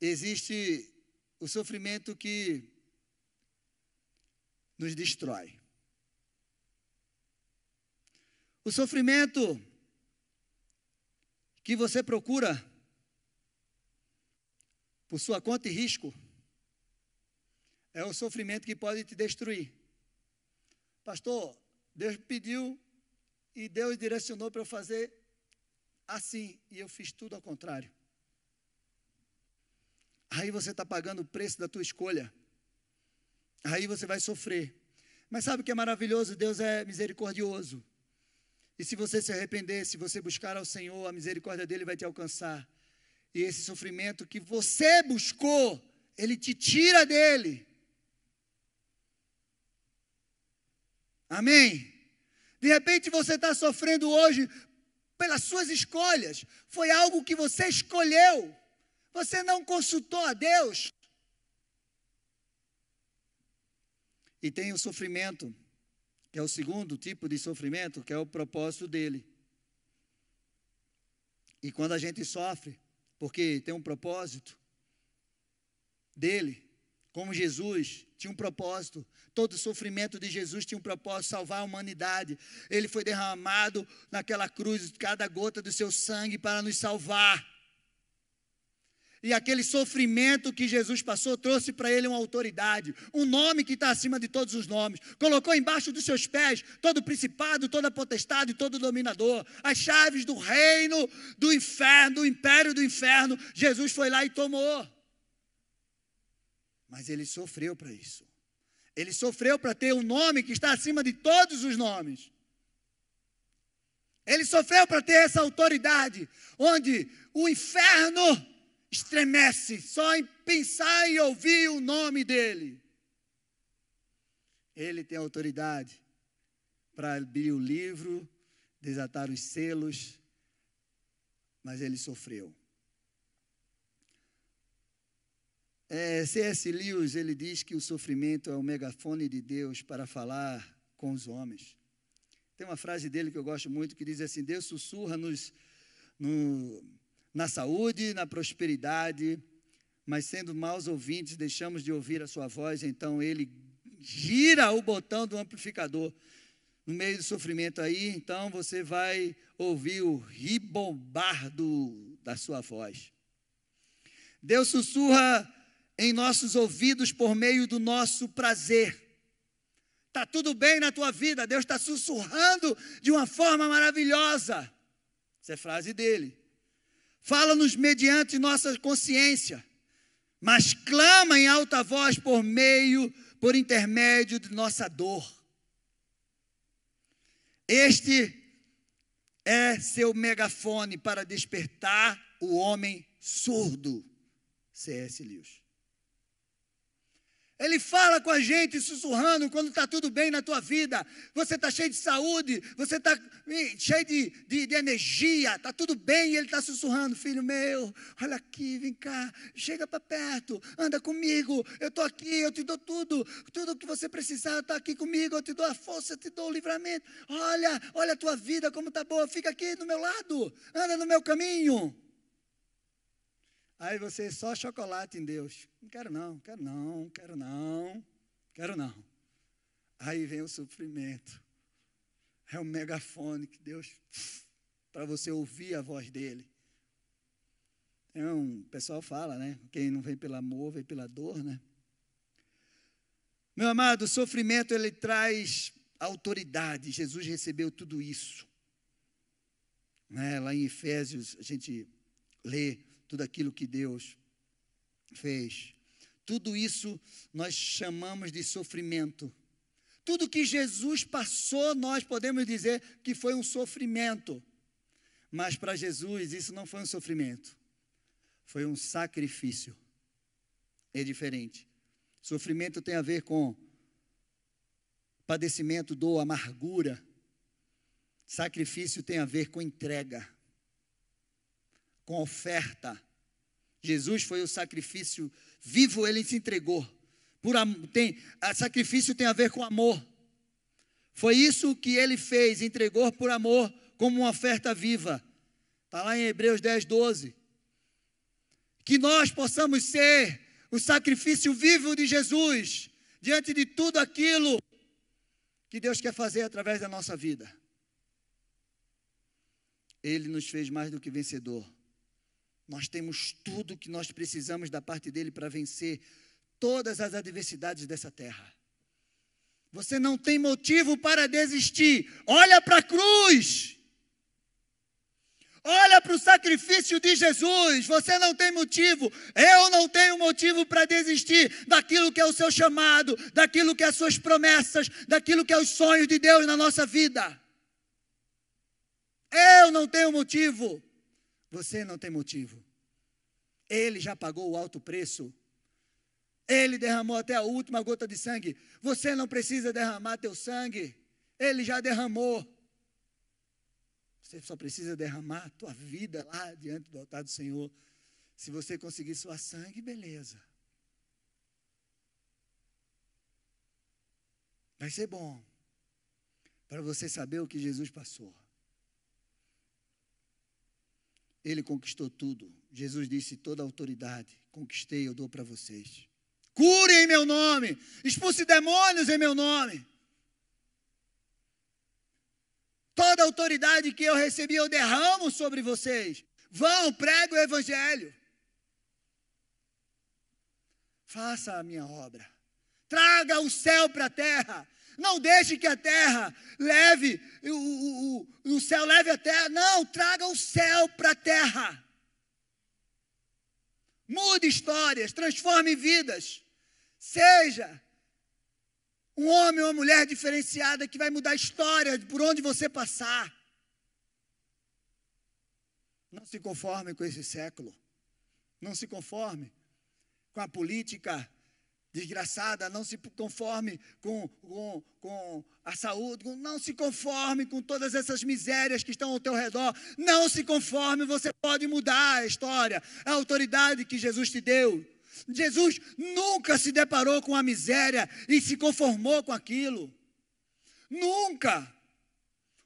existe o sofrimento que nos destrói. O sofrimento que você procura por sua conta e risco é o sofrimento que pode te destruir. Pastor, Deus pediu e Deus direcionou para eu fazer assim, e eu fiz tudo ao contrário. Aí você está pagando o preço da tua escolha. Aí você vai sofrer. Mas sabe o que é maravilhoso? Deus é misericordioso. E se você se arrepender, se você buscar ao Senhor, a misericórdia dele vai te alcançar. E esse sofrimento que você buscou, ele te tira dele. Amém? De repente você está sofrendo hoje pelas suas escolhas. Foi algo que você escolheu. Você não consultou a Deus. E tem o sofrimento, que é o segundo tipo de sofrimento, que é o propósito dele. E quando a gente sofre, porque tem um propósito dele, como Jesus tinha um propósito, todo sofrimento de Jesus tinha um propósito, salvar a humanidade. Ele foi derramado naquela cruz, cada gota do seu sangue para nos salvar. E aquele sofrimento que Jesus passou trouxe para ele uma autoridade, um nome que está acima de todos os nomes. Colocou embaixo dos seus pés todo principado, toda potestade, todo dominador, as chaves do reino, do inferno, do império do inferno. Jesus foi lá e tomou. Mas ele sofreu para isso. Ele sofreu para ter um nome que está acima de todos os nomes. Ele sofreu para ter essa autoridade, onde o inferno estremece só em pensar e ouvir o nome dele. Ele tem autoridade para abrir o livro, desatar os selos, mas ele sofreu. É, C.S. Lewis ele diz que o sofrimento é o megafone de Deus para falar com os homens. Tem uma frase dele que eu gosto muito que diz assim: Deus sussurra-nos no, na saúde, na prosperidade, mas sendo maus ouvintes, deixamos de ouvir a sua voz, então ele gira o botão do amplificador. No meio do sofrimento aí, então você vai ouvir o ribombar do, da sua voz. Deus sussurra em nossos ouvidos por meio do nosso prazer. Está tudo bem na tua vida, Deus está sussurrando de uma forma maravilhosa. Essa é frase dele. Fala-nos mediante nossa consciência, mas clama em alta voz por meio, por intermédio de nossa dor. Este é seu megafone para despertar o homem surdo. C.S. Lewis. Ele fala com a gente sussurrando quando está tudo bem na tua vida. Você está cheio de saúde, você está cheio de, de, de energia, está tudo bem. E ele está sussurrando: Filho meu, olha aqui, vem cá, chega para perto, anda comigo. Eu estou aqui, eu te dou tudo. Tudo que você precisar está aqui comigo. Eu te dou a força, eu te dou o livramento. Olha, olha a tua vida como está boa. Fica aqui do meu lado, anda no meu caminho. Aí você só chocolate em Deus. Não quero não, quero não, quero não, quero não. Aí vem o sofrimento. É o megafone que Deus para você ouvir a voz dele. Então, o pessoal fala, né? Quem não vem pelo amor, vem pela dor, né? Meu amado, o sofrimento ele traz autoridade. Jesus recebeu tudo isso. Né? Lá em Efésios, a gente lê tudo aquilo que Deus fez. Tudo isso nós chamamos de sofrimento. Tudo que Jesus passou, nós podemos dizer que foi um sofrimento. Mas para Jesus isso não foi um sofrimento, foi um sacrifício. É diferente. Sofrimento tem a ver com padecimento, dor, amargura. Sacrifício tem a ver com entrega com oferta. Jesus foi o sacrifício vivo, ele se entregou. Por, tem, sacrifício tem a ver com amor. Foi isso que ele fez, entregou por amor, como uma oferta viva. Está lá em Hebreus 10, 12. Que nós possamos ser o sacrifício vivo de Jesus, diante de tudo aquilo que Deus quer fazer através da nossa vida. Ele nos fez mais do que vencedor. Nós temos tudo que nós precisamos da parte dele para vencer todas as adversidades dessa terra. Você não tem motivo para desistir. Olha para a cruz. Olha para o sacrifício de Jesus. Você não tem motivo. Eu não tenho motivo para desistir daquilo que é o seu chamado, daquilo que é as suas promessas, daquilo que é os sonhos de Deus na nossa vida. Eu não tenho motivo. Você não tem motivo. Ele já pagou o alto preço. Ele derramou até a última gota de sangue. Você não precisa derramar teu sangue. Ele já derramou. Você só precisa derramar tua vida lá diante do altar do Senhor. Se você conseguir sua sangue, beleza. Vai ser bom. Para você saber o que Jesus passou. Ele conquistou tudo. Jesus disse: toda autoridade conquistei, eu dou para vocês. Cure em meu nome, expulse demônios em meu nome. Toda autoridade que eu recebi, eu derramo sobre vocês. Vão, pregue o evangelho. Faça a minha obra. Traga o céu para a terra. Não deixe que a terra leve, o, o, o, céu leve a terra. Não, traga o céu para a terra. Mude histórias, transforme vidas. Seja um homem ou uma mulher diferenciada que vai mudar a história por onde você passar. Não se conforme com esse século. Não se conforme com a política desgraçada, não se conforme com, com, com a saúde, não se conforme com todas essas misérias que estão ao teu redor, não se conforme, você pode mudar a história, a autoridade que Jesus te deu. Jesus nunca se deparou com a miséria e se conformou com aquilo. Nunca.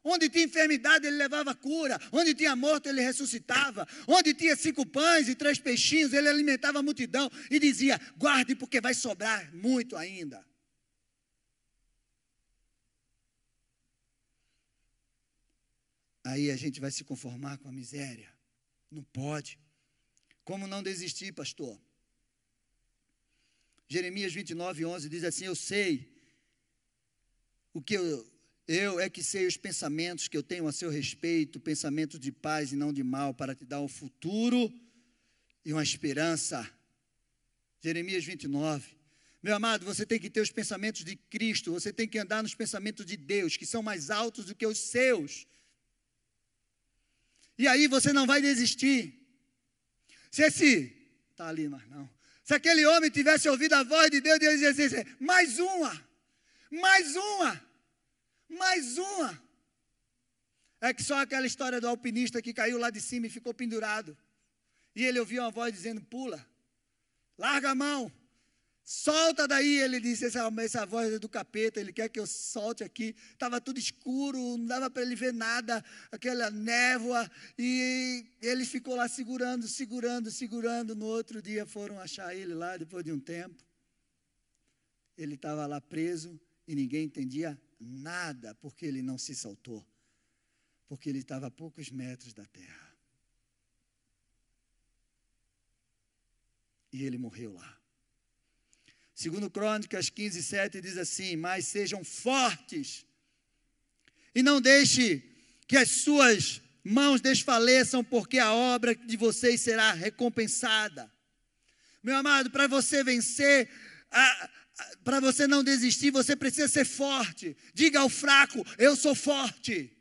Onde tinha enfermidade, ele levava cura. Onde tinha morto, ele ressuscitava. Onde tinha cinco pães e três peixinhos, ele alimentava a multidão e dizia: guarde, porque vai sobrar muito ainda. Aí a gente vai se conformar com a miséria. Não pode. Como não desistir, pastor? Jeremias 29, 11 diz assim: Eu sei o que eu eu é que sei os pensamentos que eu tenho a seu respeito, pensamentos de paz e não de mal, para te dar um futuro e uma esperança. Jeremias 29. Meu amado, você tem que ter os pensamentos de Cristo, você tem que andar nos pensamentos de Deus, que são mais altos do que os seus. E aí você não vai desistir. Se esse. Está ali, mas não. Se aquele homem tivesse ouvido a voz de Deus, Deus ia dizer: assim, mais uma, mais uma, mais uma. É que só aquela história do alpinista que caiu lá de cima e ficou pendurado. E ele ouviu uma voz dizendo: pula, larga a mão. Solta daí, ele disse, essa, essa voz é do capeta, ele quer que eu solte aqui. Estava tudo escuro, não dava para ele ver nada, aquela névoa, e ele ficou lá segurando, segurando, segurando. No outro dia foram achar ele lá, depois de um tempo. Ele estava lá preso e ninguém entendia nada, porque ele não se soltou, porque ele estava a poucos metros da terra. E ele morreu lá. Segundo Crônicas 15, 7 diz assim: Mas sejam fortes e não deixe que as suas mãos desfaleçam, porque a obra de vocês será recompensada. Meu amado, para você vencer, para você não desistir, você precisa ser forte. Diga ao fraco: Eu sou forte.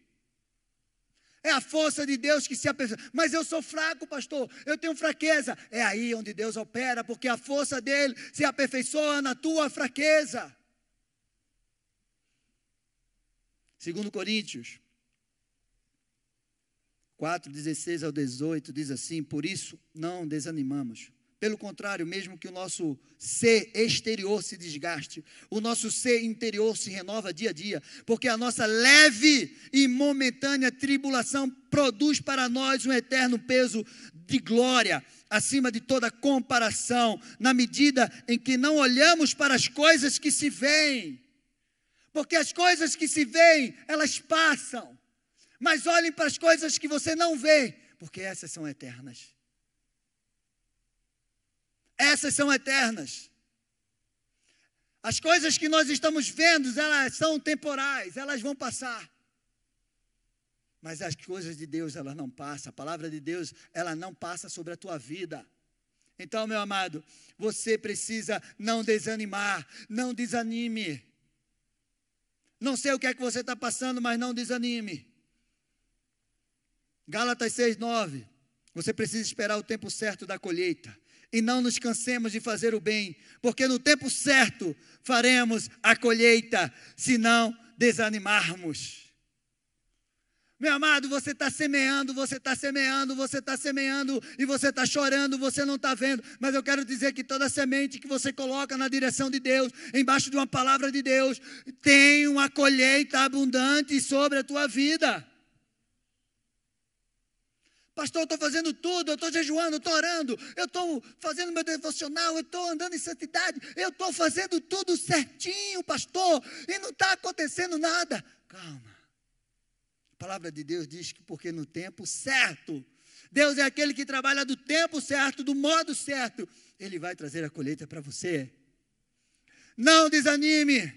É a força de Deus que se aperfeiçoa. Mas eu sou fraco, pastor. Eu tenho fraqueza. É aí onde Deus opera, porque a força dele se aperfeiçoa na tua fraqueza. Segundo Coríntios 4, 16 ao 18, diz assim: Por isso não desanimamos. Pelo contrário, mesmo que o nosso ser exterior se desgaste, o nosso ser interior se renova dia a dia, porque a nossa leve e momentânea tribulação produz para nós um eterno peso de glória, acima de toda comparação, na medida em que não olhamos para as coisas que se veem, porque as coisas que se veem, elas passam, mas olhem para as coisas que você não vê, porque essas são eternas. Essas são eternas. As coisas que nós estamos vendo, elas são temporais, elas vão passar. Mas as coisas de Deus, elas não passam. A palavra de Deus, ela não passa sobre a tua vida. Então, meu amado, você precisa não desanimar, não desanime. Não sei o que é que você está passando, mas não desanime. Gálatas 6, 9. Você precisa esperar o tempo certo da colheita e não nos cansemos de fazer o bem, porque no tempo certo faremos a colheita, se não desanimarmos. Meu amado, você está semeando, você está semeando, você está semeando e você está chorando, você não está vendo, mas eu quero dizer que toda semente que você coloca na direção de Deus, embaixo de uma palavra de Deus, tem uma colheita abundante sobre a tua vida. Pastor, eu estou fazendo tudo, eu estou jejuando, estou orando, eu estou fazendo meu devocional, eu estou andando em santidade, eu estou fazendo tudo certinho, pastor, e não está acontecendo nada. Calma. A palavra de Deus diz que porque no tempo certo, Deus é aquele que trabalha do tempo certo, do modo certo, Ele vai trazer a colheita para você. Não desanime,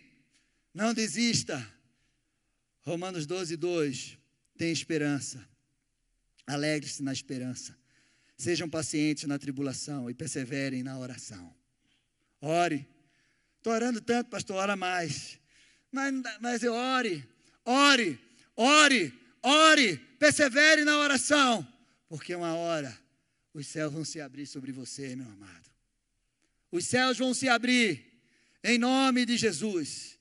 não desista. Romanos 12, 2. Tem esperança. Alegre-se na esperança. Sejam pacientes na tribulação e perseverem na oração. Ore. Estou orando tanto, pastor, ora mais. Mas, mas eu ore, ore, ore, ore, persevere na oração, porque uma hora os céus vão se abrir sobre você, meu amado. Os céus vão se abrir em nome de Jesus.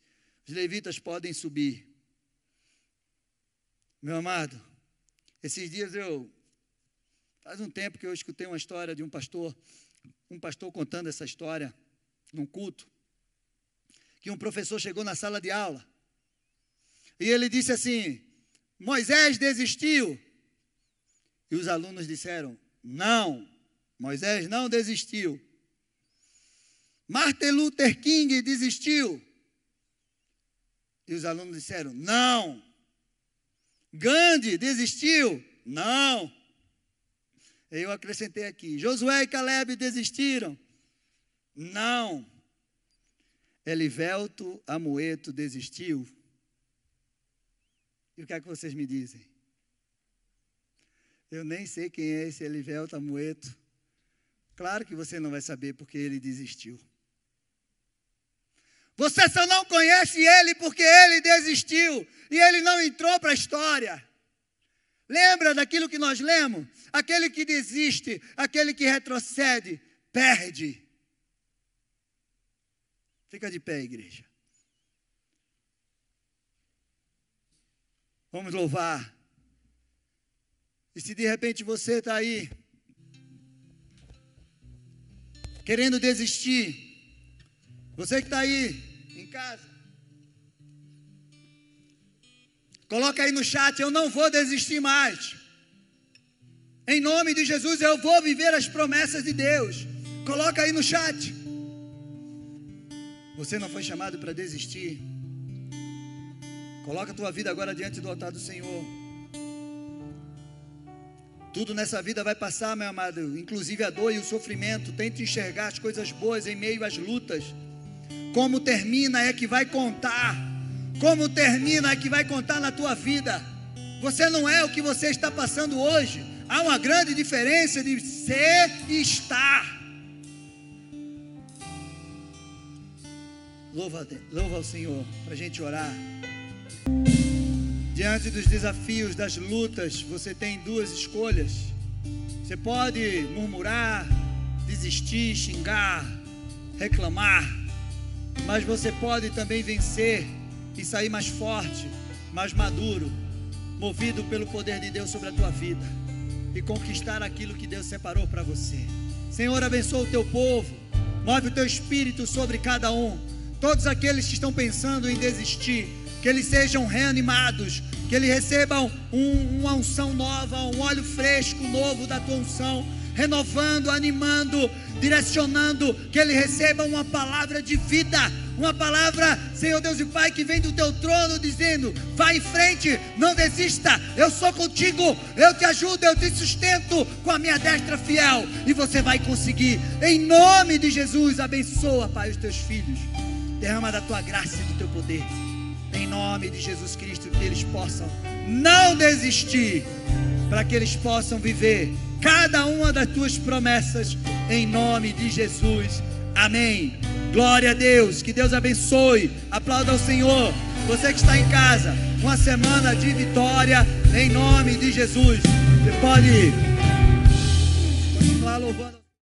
Os levitas podem subir. Meu amado, esses dias eu. Faz um tempo que eu escutei uma história de um pastor, um pastor contando essa história num culto, que um professor chegou na sala de aula e ele disse assim: Moisés desistiu. E os alunos disseram: Não, Moisés não desistiu. Martin Luther King desistiu. E os alunos disseram: Não, Gandhi desistiu? Não. Eu acrescentei aqui: Josué e Caleb desistiram? Não. Elivelto Amoeto desistiu? E o que é que vocês me dizem? Eu nem sei quem é esse Elivelto Amoeto. Claro que você não vai saber porque ele desistiu. Você só não conhece ele porque ele desistiu e ele não entrou para a história. Lembra daquilo que nós lemos? Aquele que desiste, aquele que retrocede, perde. Fica de pé, igreja. Vamos louvar. E se de repente você está aí, querendo desistir, você que está aí em casa, coloca aí no chat: eu não vou desistir mais. Em nome de Jesus, eu vou viver as promessas de Deus. Coloca aí no chat. Você não foi chamado para desistir. Coloca a tua vida agora diante do altar do Senhor. Tudo nessa vida vai passar, meu amado, inclusive a dor e o sofrimento. Tente enxergar as coisas boas em meio às lutas. Como termina é que vai contar. Como termina é que vai contar na tua vida. Você não é o que você está passando hoje. Há uma grande diferença de ser e estar. Louva, louva ao Senhor para a gente orar. Diante dos desafios, das lutas, você tem duas escolhas. Você pode murmurar, desistir, xingar, reclamar, mas você pode também vencer e sair mais forte, mais maduro, movido pelo poder de Deus sobre a tua vida e conquistar aquilo que Deus separou para você. Senhor, abençoa o teu povo, move o teu espírito sobre cada um. Todos aqueles que estão pensando em desistir, que eles sejam reanimados, que eles recebam um, uma unção nova, um óleo fresco novo da tua unção, renovando, animando, direcionando, que eles recebam uma palavra de vida, uma palavra, Senhor Deus e Pai, que vem do teu trono dizendo: vai em frente, não desista, eu sou contigo, eu te ajudo, eu te sustento com a minha destra fiel, e você vai conseguir, em nome de Jesus, abençoa, Pai, os teus filhos, derrama da tua graça e do teu poder. Em nome de Jesus Cristo, que eles possam não desistir, para que eles possam viver cada uma das tuas promessas, em nome de Jesus. Amém. Glória a Deus, que Deus abençoe. Aplauda ao Senhor. Você que está em casa, uma semana de vitória, em nome de Jesus. Você pode continuar louvando.